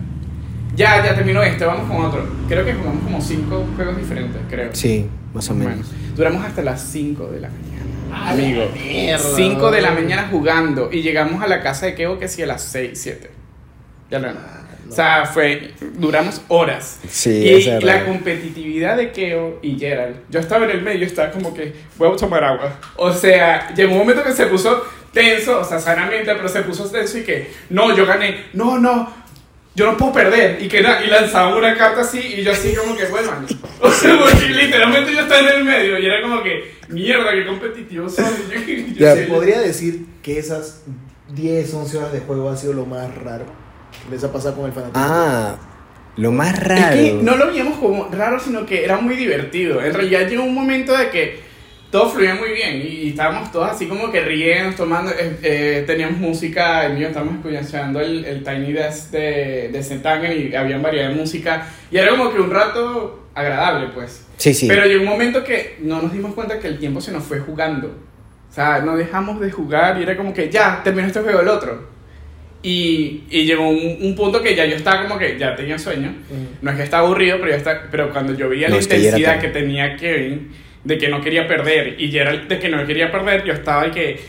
Ya, ya terminó este, vamos con otro. Creo que jugamos como cinco juegos diferentes, creo. sí más o menos Duramos hasta las 5 de la mañana. Ah, Amigo. la mierda, 5 de la mañana jugando. Y llegamos a la casa de Kevo que sí a las 6, 7. Ya lo Ah, no. O sea, fue. Duramos horas. sí y la competitividad de Keo y Gerald. Yo estaba en el medio, estaba como que voy a tomar agua. O sea, llegó un momento que se puso tenso, o sea, sanamente, pero se puso tenso y que no, yo gané. No, no. Yo no puedo perder. Y que y lanzaba una carta así y yo así como que, bueno, o sea, porque literalmente yo estaba en el medio y era como que, mierda, qué competitivo soy. Yo- yo Se podría decir que esas 10, 11 horas de juego han sido lo más raro que les ha pasado con el fanatismo. ah lo más Es raro que no lo veíamos como raro, sino que era muy divertido. En realidad llegó un momento de que todo fluía muy bien y, y estábamos todos así como que riendo, tomando. eh, eh, teníamos música, el mío estábamos escuchando el, el Tiny Desk de, de Zentangen y había variedad de música. Y era como que un rato agradable, pues. sí sí Pero llegó un momento que no nos dimos cuenta que el tiempo se nos fue jugando. O sea, no dejamos de jugar y era como que ya, terminó este juego el otro. Y, y llegó un, un punto que ya yo estaba como que ya tenía sueño. No es que estaba aburrido, pero, ya está, pero cuando yo veía No, la intensidad que tenía Kevin, de que no quería perder, y Gerald de que no quería perder, yo estaba y que,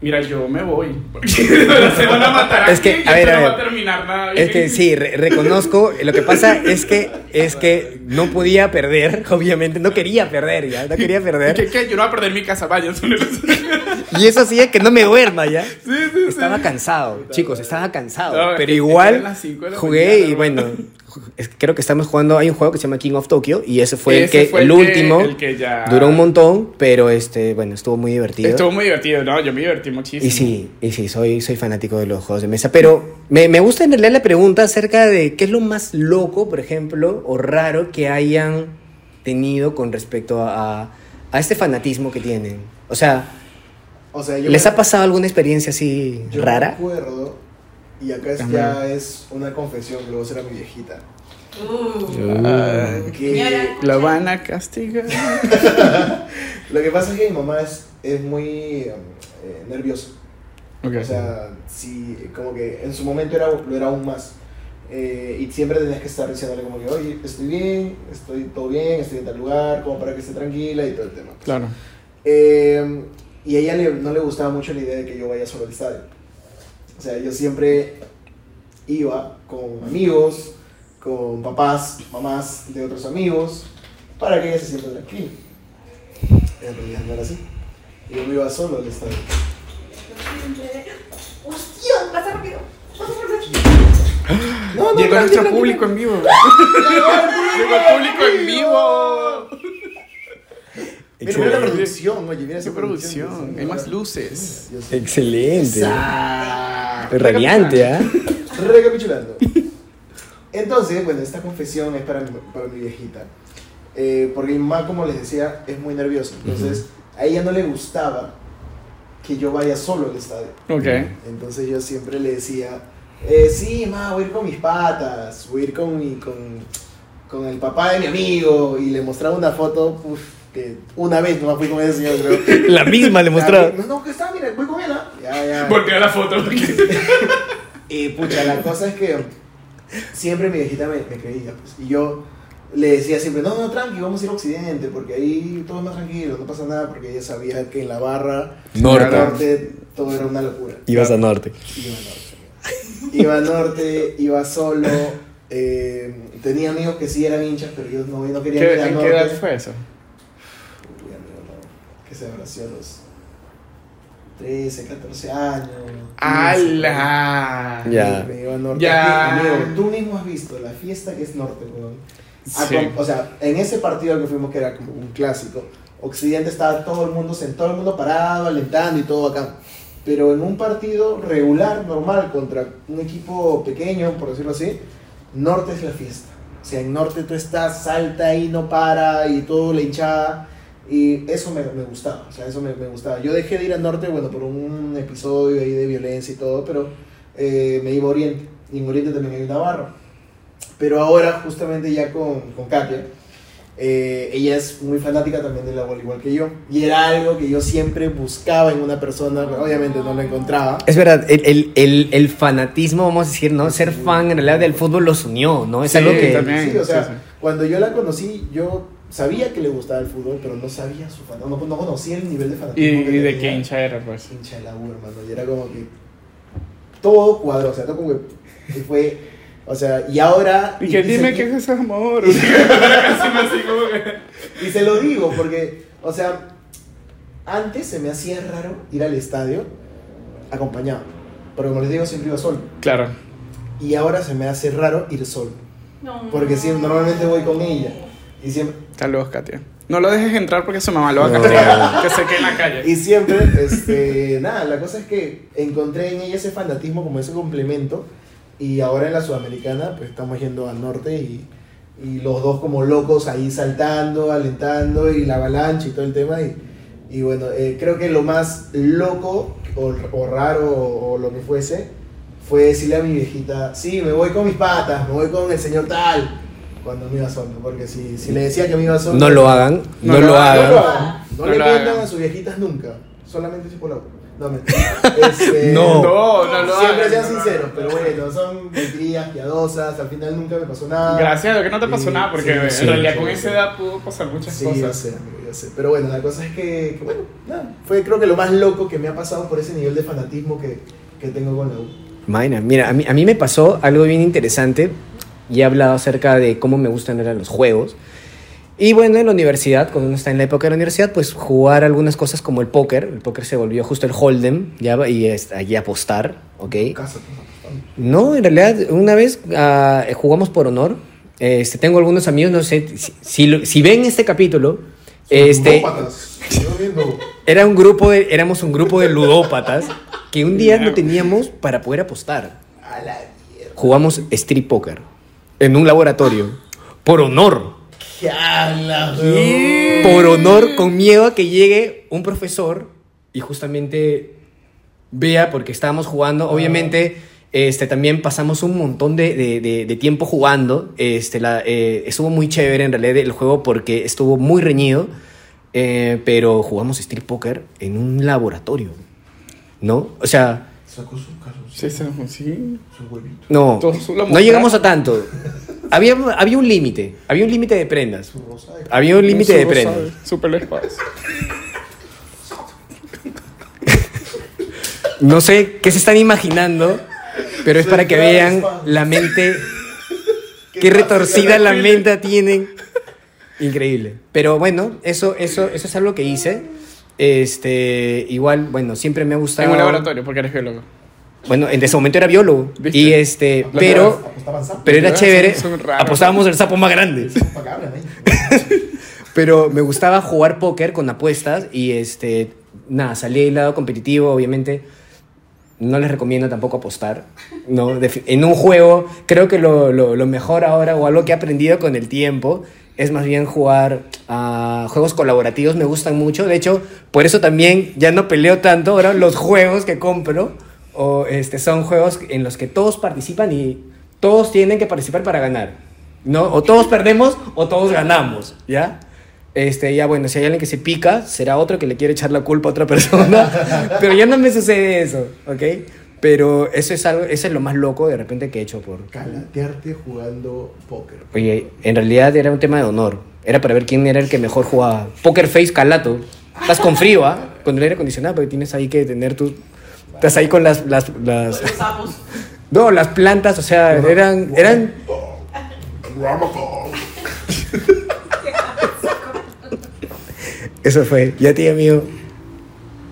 mira, yo me voy. Porque se van a matar Es que, a ver, a no va a ver. terminar nada. Es que sí, re- reconozco. Lo que pasa es que es que no podía perder, obviamente. No quería perder ya, no quería perder. ¿Qué, qué? Yo no voy a perder mi casa, vaya. Y eso hacía que no me duerma ya. Sí, sí, Estaba cansado, chicos, estaba cansado. No, pero igual jugué mañana, y bueno, creo que estamos jugando. Hay un juego que se llama King of Tokyo y ese fue el que fue el, el que- último. el que ya- Duró un montón, pero este, bueno, estuvo muy divertido. Estuvo muy divertido, ¿no? Yo me divertí muchísimo. Y sí, y sí, soy, soy fanático de los juegos de mesa. Pero me, me gusta en realidad la pregunta acerca de qué es lo más loco, por ejemplo, o raro que hayan tenido con respecto a, a este fanatismo que tienen. O sea, O sea, yo ¿les me- ha pasado alguna experiencia así Yo rara? me acuerdo, y acá es, ya es una confesión que luego será mi viejita. Uh. Que lo van a castigar. lo que pasa es que mi mamá es, es muy eh, nerviosa. Ok. O sea, sí, como que en su momento era, lo era aún más. Eh, y siempre tenías que estar diciéndole como que, oye, estoy bien, estoy todo bien, estoy en tal lugar, como para que esté tranquila y todo el tema. claro. Eh, y a ella le- no le gustaba mucho la idea de que yo vaya solo al estadio. O sea, yo siempre iba con amigos, con papás, mamás de otros amigos, para que ella se sienta tranquila. En realidad no era así. Yo me iba solo al estadio. ¡Hostia! ¡Pasa rápido! ¡Pasa rápido! No, Llegó tranquila, nuestro público en vivo. Llegó el público en vivo. Mira, mira la producción, oye, mira esa Qué producción. Hay más luces. Excelente. Exacto. Radiante, ¿ah? Recapitulando. Entonces, bueno, esta confesión es para mi, para mi viejita. Eh, porque mi mamá, como les decía, es muy nerviosa. Entonces, a ella no le gustaba que yo vaya solo al estadio. Ok. Entonces yo siempre le decía, eh, sí, ma, voy a ir con mis patas, voy a ir con, mi, con, con el papá de mi amigo. Y le mostraba una foto, uf, que una vez no fui con ese señor, creo. La misma le mostraba. No, no, que está, mira, voy con él, ¿ah? Ya, ya. Voltea la foto. Y pucha, la cosa es que siempre mi viejita me, me creía. Pues, y yo le decía siempre, no, no, tranqui, vamos a ir a Occidente, porque ahí todo es más tranquilo, no pasa nada, porque ella sabía que en la barra Norte. norte todo era una locura. Ibas a norte. Iba a norte. Iba a norte, iba solo. eh, tenía amigos que sí eran hinchas, pero yo no, no quería ¿Qué, ir a ¿En norte. qué edad fue eso? Uy, amigo, no. Que se sido a los 13, 14 años. 15. ¡Hala! Ya. Me iba a norte. Ya. Amigo, tú mismo has visto la fiesta que es norte, weón. A Sí. O sea, en ese partido al que fuimos, que era como un clásico, Occidente estaba todo el mundo sentado, todo el mundo parado, alentando y todo acá. Pero en un partido regular, normal, contra un equipo pequeño, por decirlo así, Norte es la fiesta. O sea, en Norte tú estás, salta y no para, y todo la hinchada. Y eso me, me gustaba, o sea, eso me, me gustaba. Yo dejé de ir a Norte, bueno, por un episodio ahí de violencia y todo, pero eh, me iba a Oriente. Y en Oriente también hay una barra. Pero ahora, justamente ya con, con Katia, eh, ella es muy fanática también del agua, al igual que yo. Y era algo que yo siempre buscaba en una persona, pero obviamente no lo encontraba. Es verdad, el, el, el, el fanatismo, vamos a decir, ¿no? Ser fan en realidad del fútbol los unió, ¿no? Es Sí, algo que... también. Sí, o sea, sí, sí. cuando yo la conocí, yo sabía que le gustaba el fútbol, pero no sabía su fan, no, no conocía el nivel de ¿Y, fanatismo. que y de qué hincha era, pues? hincha de la U, hermano. Y era como que todo cuadró, o sea, todo como que y fue, o sea, y ahora... Y que se- dime qué es ese amor. Que- Y se lo digo porque, o sea, antes se me hacía raro ir al estadio acompañado. Porque como les digo, siempre iba solo. Claro. Y ahora se me hace raro ir solo. No. Porque siempre, normalmente voy con ella. Y siempre, Saludos, Katia. No lo dejes entrar porque su mamá lo va a No. castigar. Que se quede en la calle. y siempre, este, nada, la cosa es que encontré en ella ese fanatismo como ese complemento. Y ahora en la Sudamericana, pues estamos yendo al norte y, y los dos como locos ahí saltando, alentando y la avalancha y todo el tema. Y, y bueno, eh, creo que lo más loco o, o raro o, lo que fuese fue decirle a mi viejita, sí, me voy con mis patas, me voy con el señor tal, cuando me iba solo. Porque si, si le decía que me iba solo... No lo hagan, no, No lo lo hagan. No, lo hagan. No No le lo cuentan hagan. a sus viejitas nunca. Solamente si por la No. Este, No. No, no lo Siempre sean no lo sinceros, pero bueno, son mentiras piadosas. Al final nunca me pasó nada. Gracias a Dios que no te pasó Y- nada, porque sí, en sí, realidad sí, con sí. esa edad pudo pasar muchas Sí, yo cosas. sé, yo sé. Pero bueno, la cosa es que, que, bueno, nada. Fue creo que lo más loco que me ha pasado por ese nivel de fanatismo que, que tengo con la U. Maina, mira, a mí, a mí me pasó algo bien interesante y he hablado acerca de cómo me gustan eran los juegos. Y bueno, en la universidad, cuando uno está en la época de la universidad, pues jugar algunas cosas como el póker. El póker se volvió justo el hold'em ya, y es- allí apostar, ¿ok? Casa, pues, apostando. No, en realidad, una vez ah, jugamos por honor. Este, tengo algunos amigos, no sé, si, si, si ven este capítulo, este, Ludópatas. Yo viendo. era un grupo de, éramos un grupo de ludópatas que un día no teníamos para poder apostar. A la mierda. Jugamos street poker en un laboratorio. Por honor. ¿Qué hablas, ¿Qué? Por honor, con miedo a que llegue un profesor y justamente vea, porque estábamos jugando. Obviamente, este, tambión pasamos un montón de, de- de- de tiempo jugando. Este, la, eh, estuvo muy chévere en realidad el juego porque estuvo muy reñido. eh, pero jugamos street poker en un laboratorio. ¿No? O sea, Sacó su caso, Sí, sí, sí. su huevito. no. No llegamos a tanto. Había, había un límite. Había un límite de prendas. Su rosa de Había un límite de prendas. Super espadas. No sé qué se están imaginando, Pero es para que vean la mente, ¿Qué retorcida la mente tienen. Increíble. Pero bueno, eso, eso, eso es algo que hice. Este, igual, bueno, siempre me ha gustado. En un laboratorio, porque eres biólogo. Bueno, en ese momento era biólogo. ¿Viste? Y este, pero, pero era chévere. son raros. Apostábamos el sapo más grande. Ahí. Pero me gustaba jugar póker con apuestas y este, nada, salí del lado competitivo, obviamente. No les recomiendo tampoco apostar. No, en un juego, creo que lo, lo- lo mejor ahora o algo que he aprendido con el tiempo es más bien jugar a juegos colaborativos. Me gustan mucho. De hecho, por eso también ya no peleo tanto. Ahora los juegos que compro o, este, son juegos en los que todos participan y todos tienen que participar para ganar. ¿no? O todos perdemos o todos ganamos, ¿ya? Este, ya bueno, si hay alguien que se pica, será otro que le quiere echar la culpa a otra persona. pero ya no me sucede eso, ¿ok? Pero eso es algo, eso es lo más loco de repente que he hecho por. Calatearte jugando póker. Oye, en realidad era un tema de honor. Era para ver quién era el que mejor jugaba. Poker face calato. Estás con frío, ¿ah? Con el aire acondicionado, porque tienes ahí que tener tu. Estás ahí con las. las, las- no, las plantas, o sea, eran. eran eso fue. Ya ti, amigo.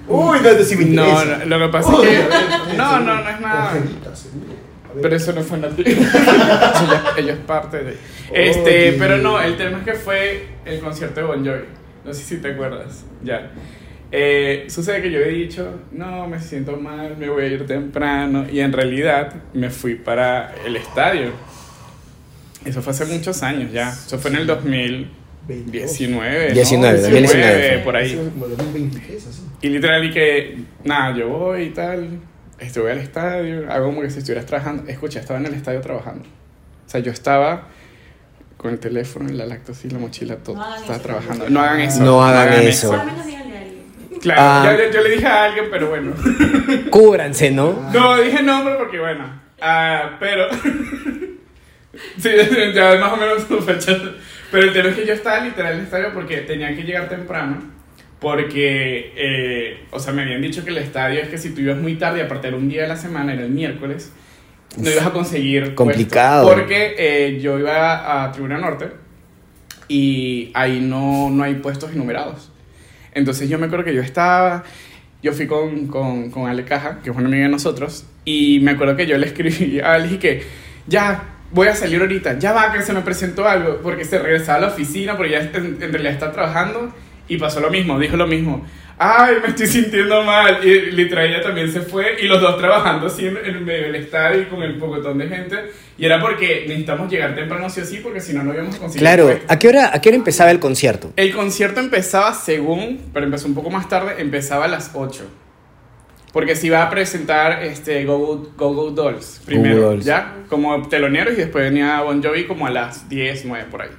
Uy, no, sí me No, no, lo que pasa es que. No, no, no es nada. Ver. Pero eso no fue nativo. ella, ella es parte de. Este, Oye. pero no, el tema es que fue el concierto de Bon Jovi. No sé si te acuerdas. Ya. Eh, sucede que yo he dicho, no, me siento mal, me voy a ir temprano. Y en realidad me fui para el estadio. Eso fue hace muchos años ya. Eso fue en el 2019. ¿no? 19, 2019. por ahí. Como 2020, ¿qué es así? Y literal, y que, nada, yo voy y tal, voy al estadio, hago como que si estuvieras trabajando. Escucha, estaba en el estadio trabajando. O sea, yo estaba con el teléfono, la lactosis, la mochila, todo. No hagan estaba eso. trabajando. No hagan eso. No hagan eso. Díganle a alguien. Claro, Ah. yo, yo le dije a alguien, pero bueno. Cúbranse, ¿no? No, dije nombre porque, bueno. Ah, pero. sí, ya más o menos sospechoso. Pero el tema es que yo estaba literal en el estadio porque tenía que llegar temprano. Porque, eh, o sea, me habían dicho que el estadio es que si tú ibas muy tarde, aparte era un día de la semana, era el miércoles, no ibas a conseguir. puesto. Complicado. Porque eh, yo iba a Tribuna Norte y ahí no, no hay puestos enumerados. Entonces yo me acuerdo que yo estaba, yo fui con, con, con Ale Caja, que es una amiga de nosotros, y me acuerdo que yo le escribí a Ale y que, ya, voy a salir ahorita, ya va, que se me presentó algo, porque se regresaba a la oficina, porque ya en, en realidad está trabajando, y pasó lo mismo, dijo lo mismo. Ay, me estoy sintiendo mal. Y literal ella también se fue y los dos trabajando así en, en medio del estadio y con el pocotón de gente. Y era porque necesitamos llegar temprano sí o sí, porque si no, no íbamos a conseguir Claro. ¿a qué hora, a qué hora empezaba el concierto? El concierto empezaba según, pero empezó un poco más tarde, empezaba a las 8. Porque se iba a presentar este, Go Go, Dolls primero, Go Dolls. ¿ya? Como teloneros y después venía Bon Jovi como a las 10, 9 por ahí.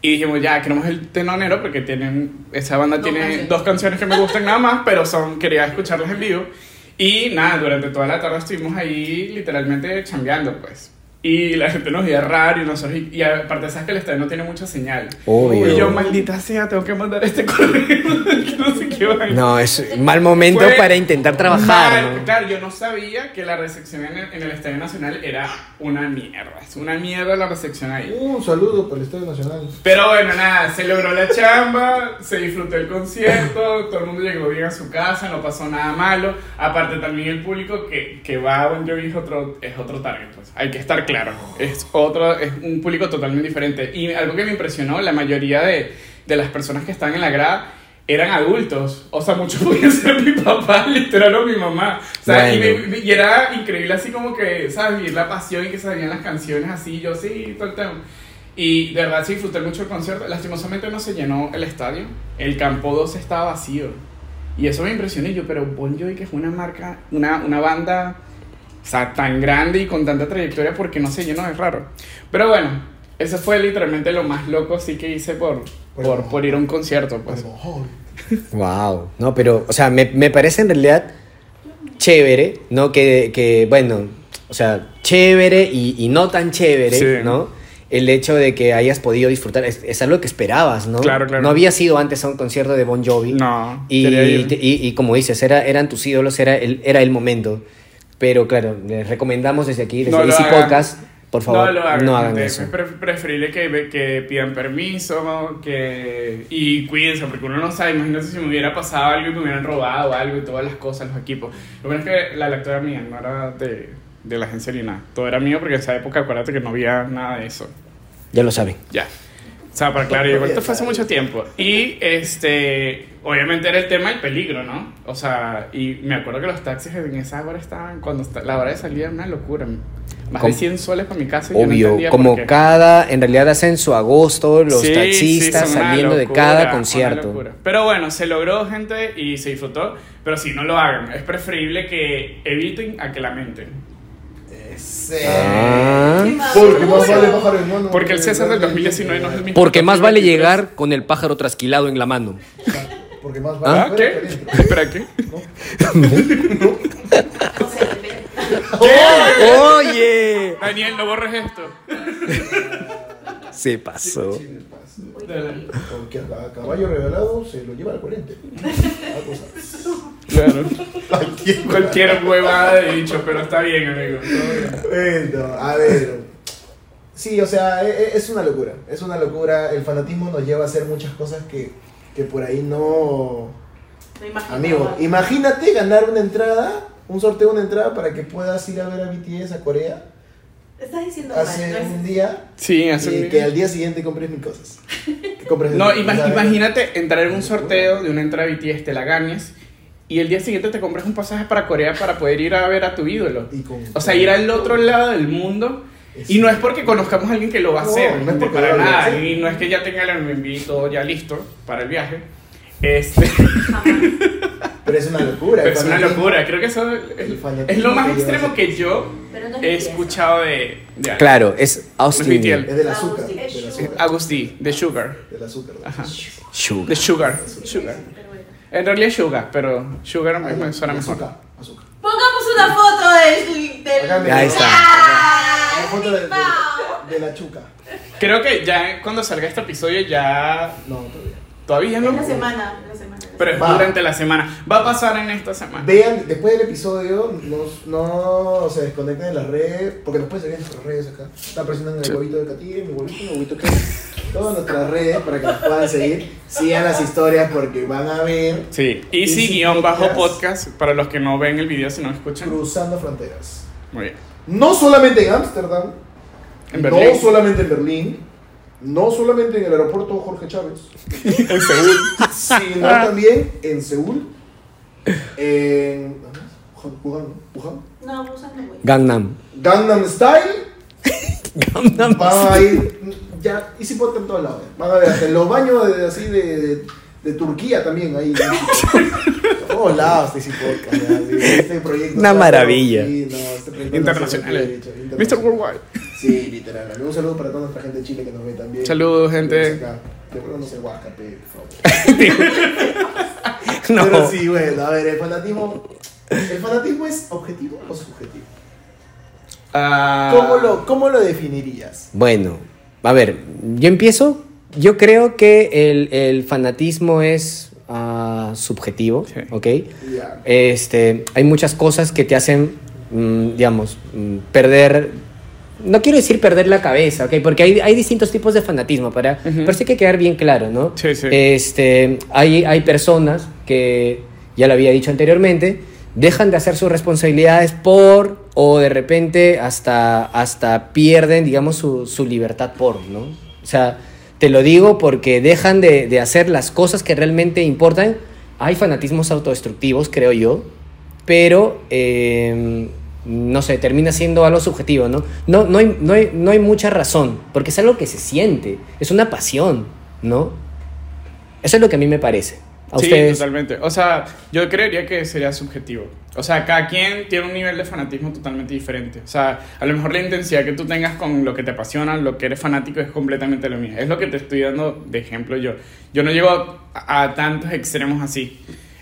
Y dijimos, ya, queremos el telonero porque tienen, esa banda Dos tiene canciones. dos canciones que me gustan nada más, pero son, quería escucharlas en vivo. Y nada, durante toda la tarde estuvimos ahí literalmente chambeando, pues. Y la gente nos veía raro y nosotros, y, y aparte sabes que el estadio no tiene mucha señal. Obvio. Y yo, maldita sea, tengo que mandar este correo. no sé qué vaina. No, es un mal momento Fue para intentar trabajar, mal. ¿no? Claro, yo no sabía que la recepción en el, en el Estadio Nacional era una mierda. Es una mierda la recepción ahí. Un saludo para el Estadio Nacional. Pero bueno, nada, se logró la chamba, se disfrutó el concierto, todo el mundo llegó bien a su casa, no pasó nada malo. Aparte también el público que, que va a Bon Jovi es otro, es otro target, pues. hay que estar claro. Es, otro, es un público totalmente diferente. Y algo que me impresionó, la mayoría de, de las personas que están en la grada eran adultos. O sea, muchos podían ser mi papá, literal, o mi mamá. O sea, y, me- y era increíble así como que, ¿sabes? Vivir la pasión y que sabían las canciones así, yo sí, todo el tema. Y de verdad sí disfruté mucho el concierto. Lastimosamente no se llenó el estadio. El campo 2 estaba vacío. Y eso me impresionó. Y yo, pero Bon Jovi, que es una marca, una, una banda o sea, tan grande y con tanta trayectoria, ¿por qué no se llenó? Es raro. Pero bueno, eso fue literalmente lo más loco sí que hice por, por, por ir a un concierto. Pues. Wow, no, pero, o sea, me, me parece en realidad chévere, ¿no? Que, que bueno, o sea, chévere y, y no tan chévere, Sí. ¿no? El hecho de que hayas podido disfrutar, es, es algo que esperabas, ¿no? Claro, claro. No había sido antes a un concierto de Bon Jovi. No, Y, y, y como dices, era, eran tus ídolos, era el, era el momento. Pero claro, les recomendamos desde aquí, desde No Easy hagan. Podcast, por favor, no lo hagan. no hagan gente. eso. Es pre- preferible que, que pidan permiso que, y cuídense, porque uno no sabe. Imagínate si me hubiera pasado algo y me hubieran robado algo y todas las cosas, los equipos. Lo bueno es que la lectura mía, no era de, de la agencia ni nada. Todo era mío porque en esa época, acuérdate que no había nada de eso. Ya lo saben. Ya. O sea, para claro, igual esto fue hace mucho tiempo. Y este, obviamente era el tema del peligro, ¿no? O sea, y me acuerdo que los taxis en esa hora estaban, cuando la hora de salida era una locura. Más Como- de 100 soles para mi casa. y yo no Obvio, entendía como por qué. cada, en realidad hacen su agosto los Sí, taxistas sí, saliendo de locura, cada una concierto. Pero bueno, se logró, gente, y se disfrutó. Pero si no lo hagan, es preferible que eviten a que lamenten. Ah. Qué. Porque más vale pájaro en mano. Porque el César del darle 2019 no es el mismo. Porque más vale 2023. llegar con el pájaro trasquilado en la mano. Porque más vale ¿Ah? ¿Qué? que adentro. ¿Espera qué? Depende. Oye, Daniel, no borres esto. se pasó. Porque a caballo regalado se lo lleva al corriente. Claro. Cualquier Cualquier huevada de dicho, pero está bien, amigo. Bueno, a ver. Sí, o sea, e- e- es una locura. Es una locura. El fanatismo nos lleva a hacer muchas cosas que, que por ahí no. No imagino. Amigo, imagínate ganar una entrada, un sorteo de una entrada para que puedas ir a ver a BTS a Corea Estás diciendo mal, hace no es- un día Sí, hace y un que al día siguiente compres mis cosas. Que compres No, o ima- sea, imagínate entrar en un sorteo de una entrada BTS, te la ganes y el día siguiente te compras un pasaje para Corea para poder ir a ver a tu ídolo. Y con- O sea, ir al otro lado del mundo. Y no es porque conozcamos a alguien que lo va a No, hacer, no es gente, porque para nada. Y no es que ya tenga el Airbnb todo ya listo para el viaje. Este, Jamás. Pero es una locura. pero es una locura. Creo que eso es, lo más extremo que yo he escuchado de, de. Claro, es Austin. Es del azúcar. Agustí, de Sugar. Del azúcar. Ajá. Sugar. De Sugar. En realidad es Sugar, pero Sugar me, suena mejor. Azúcar. Azúcar. Pongamos una foto. Acá me- Ahí está. ¡Ah! Una foto de, de- de la chuca. Creo que ya cuando salga este episodio ya No, todavía. todavía no. la semana. es la semana. Pero es Va. durante la semana. Va a pasar en esta semana. Vean, después del episodio, no, no se desconecten de las redes, porque nos pueden seguir en nuestras redes acá. Está presionando el huevito de Catire, mi huevito, mi huevito que Todas nuestras redes para que nos puedan seguir. Sigan las historias porque van a ver Sí, Easy Easy guion bajo Podcast. podcast para los que no ven el video si no escuchan. Cruzando Fronteras. Muy bien. No solamente en Ámsterdam, En no Berlín. solamente en Berlín, no solamente en el aeropuerto Jorge Chávez, en Seúl. sino también en Seúl, en ¿dónde es? Wuhan, Wuhan, ¿no? Wuhan. No, güey. Gangnam. Gangnam Style. Gangnam. Van a ir, ya, y si en todos lados. Van a ver, hasta en los baños de, así de, de, de Turquía también, ahí. Todos lados, Easy sí, este proyecto. Una está- maravilla. sí, no, este proyecto Internacional. no eh. Mr. Worldwide. Sí, literal. Un saludo para toda nuestra gente de Chile que nos ve también. Saludos, gente. Acá. De pronto no se guasca, pe, por favor. No. Pero sí, bueno, a ver, el fanatismo. ¿El fanatismo es objetivo o subjetivo? Ah, ¿Cómo lo, cómo lo definirías? Bueno, a ver, yo empiezo. Yo creo que el, el fanatismo es ah, subjetivo, Sí. ¿ok? Ya. Este, hay muchas cosas que te hacen, mm, digamos, mm, perder. No quiero decir perder la cabeza, ¿ok? Porque hay, hay distintos tipos de fanatismo, para, Ujú. pero sí hay que quedar bien claro, ¿no? Sí, sí. Este, hay, hay personas que, ya lo había dicho anteriormente, dejan de hacer sus responsabilidades por, o de repente hasta, hasta pierden, digamos, su, su libertad por, ¿no? O sea, te lo digo porque dejan de, de hacer las cosas que realmente importan. Hay fanatismos autodestructivos, creo yo, pero eh, no sé, termina siendo algo subjetivo, ¿no? No, no, hay, no, hay, no hay mucha razón, porque es algo que se siente, es una pasión, ¿no? Eso es lo que a mí me parece. A sí, ustedes. totalmente. O sea, yo creería que sería subjetivo. O sea, cada quien tiene un nivel de fanatismo totalmente diferente. O sea, a lo mejor la intensidad que tú tengas con lo que te apasiona, lo que eres fanático, es completamente lo mío. Es lo que te estoy dando de ejemplo yo. Yo no llego a, a tantos extremos así.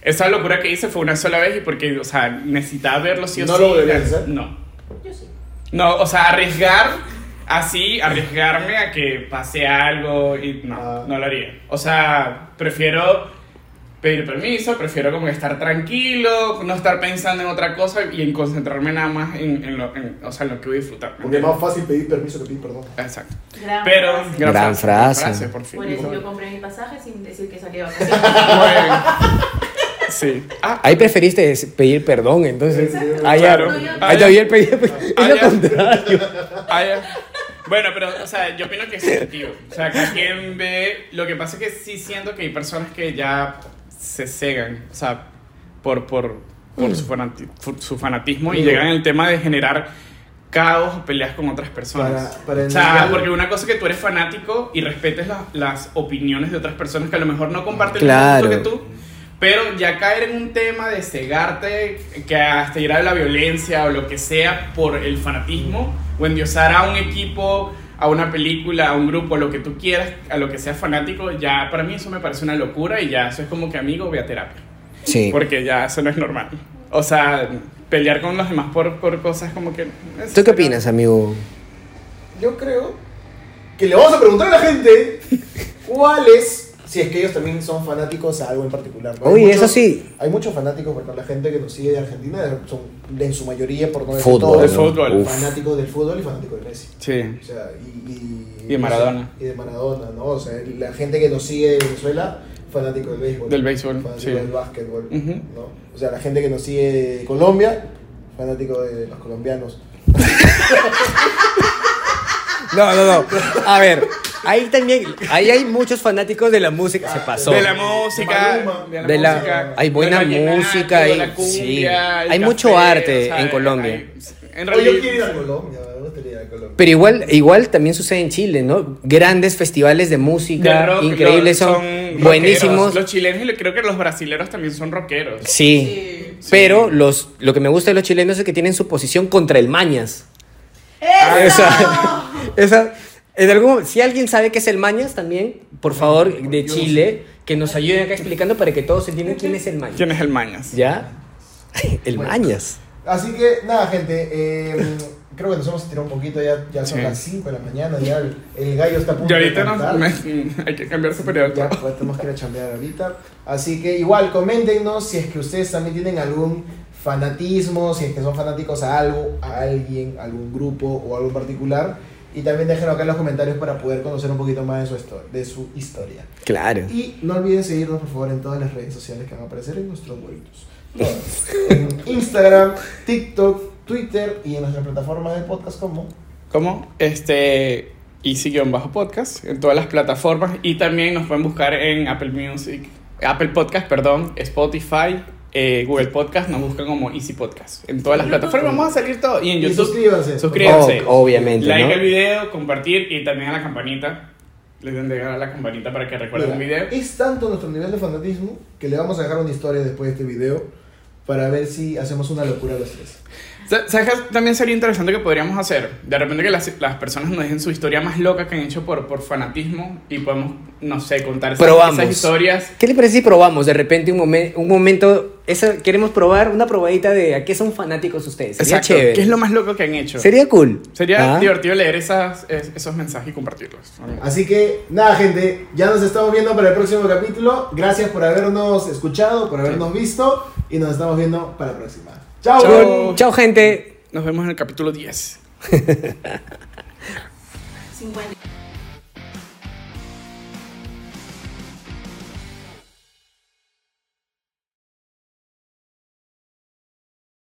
Esa locura que hice fue una sola vez y porque, o sea, necesitaba verlo sí o ¿No sí. lo volverías a hacer? No. Yo sí. No, o sea, arriesgar así, arriesgarme a que pase algo y no, Ah. no lo haría. O sea, prefiero pedir permiso, prefiero como estar tranquilo, no estar pensando en otra cosa y en concentrarme nada más en, en lo, en- o sea, en lo que voy a disfrutar. ¿me Porque es más fácil pedir permiso que pedir perdón. Exacto. Gran Pero, frase. Gran frase. por fin. Por eso Muy yo compré mi pasaje sin decir que salía de vacaciones. Sí. Ah, Ahí preferiste pedir perdón, entonces. Ah, ya. Claro. Ahí todavía el pedir Es Ah, lo contrario. Bueno, pero, o sea, yo opino que es subjetivo. O sea, cada quien ve. Lo que pasa es que sí siento que hay personas que ya se cegan, o sea, por, por, por su, fanati- su fanatismo y llegan al tema de generar caos o peleas con otras personas. Para- para o sea, porque una cosa es que tú eres fanático y respetes la- las opiniones de otras personas que a lo mejor no comparten Claro. el que tú. Pero ya caer en un tema de cegarte, que hasta ir a la violencia o lo que sea por el fanatismo, o endiosar a un equipo, a una película, a un grupo, lo que tú quieras, a lo que seas fanático, ya para mí eso me parece una locura y ya eso es como que amigo, ve a terapia. Sí. Porque ya eso no es normal. O sea, pelear con los demás por, por cosas como que... ¿Tú qué opinas, amigo? Yo creo que le vamos a preguntar a la gente cuáles, si es que ellos también son fanáticos a algo en particular. ¿no? Muchos- eso sí. Hay muchos fanáticos, porque la gente que nos sigue de Argentina son en su mayoría, por no decir Fútbol. todos, fútbol. Fanáticos del fútbol y fanáticos de Messi. Sí. O sea, y, y, Y de Maradona. Y de Maradona, ¿no? O sea, la gente que nos sigue de Venezuela, fanático del béisbol. Del béisbol, Fanático sí. del básquetbol. ¿no? O sea, la gente que nos sigue de Colombia, fanático de los colombianos. No, no, no. A ver, ahí también. Ahí hay muchos fanáticos de la música. Se pasó. De la música, Maluma. de la, De la- música, hay buena música, hay- la cumbia, sí. Hay mucho arte en Colombia. hay- en Oye, yo realidad, quiero ir a Colombia, me gustaría ir a Colombia. Pero igual, igual también sucede en Chile, ¿no? Grandes festivales de música, de rock, increíbles, son, rockeros. buenísimos. Los chilenos y creo que los brasileros también son rockeros. Sí. Sí. Pero los, lo que me gusta de los chilenos es que tienen su posición contra el Mañas. ¡Eso! Esa, en algún, si alguien sabe qué es el Mañas también, por favor, de yo Chile, que nos ayuden acá explicando para que todos entiendan quién es el Mañas. ¿Quién es el Mañas? ¿Ya? El Bueno. Mañas. Así que, nada, gente, eh, creo que nos hemos estirado un poquito, ya, ya son Sí. las 5 de la mañana, ya el, el gallo está a punto Y ahorita de nos, me- hay que cambiar su periodo. Ya, pues tenemos que ir a chambear ahorita. Así que igual, coméntenos si es que ustedes también tienen algún fanatismo, si es que son fanáticos a algo, a alguien, a algún grupo o algo en particular. Y también déjenlo acá en los comentarios para poder conocer un poquito más de su, histo- de su historia. Claro. Y no olviden seguirnos, por favor, en todas las redes sociales que van a aparecer en nuestros huevitos. Todas. En Instagram, TikTok, Twitter y en nuestras plataformas de podcast como... como este bajo podcast en todas las plataformas y también nos pueden buscar en Apple Music, Apple Podcast, perdón, Spotify, eh, Google Podcast, nos buscan como Easy Podcast. En todas las plataformas vamos a salir todo y en Y YouTube suscríbanse. suscríbanse. Oh, obviamente, like ¿no? al video, compartir y también a la campanita. Les den de a la campanita para que recuerden el Mira, video. Es tanto nuestro nivel de fanatismo que le vamos a dejar una historia después de este video para ver si hacemos una locura los tres. Sa- ¿Sabes qué también sería interesante que podríamos hacer? De repente que las, las personas nos dejen su historia más loca que han hecho por, por fanatismo y podemos, no sé, contar esas, Probamos. esas historias. ¿Qué le parece si probamos de repente un, momen- un momento? Esa, queremos probar una probadita de a qué son fanáticos ustedes. Sería Exacto. chévere. ¿Qué es lo más loco que han hecho? Sería cool. Sería Ah. divertido leer esas, es- esos mensajes y compartirlos. Así que nada gente, ya nos estamos viendo para el próximo capítulo. Gracias por habernos escuchado, por habernos visto y nos estamos viendo para la próxima. Chao. Chao. Chao, gente. Nos vemos en el capítulo 10. 50.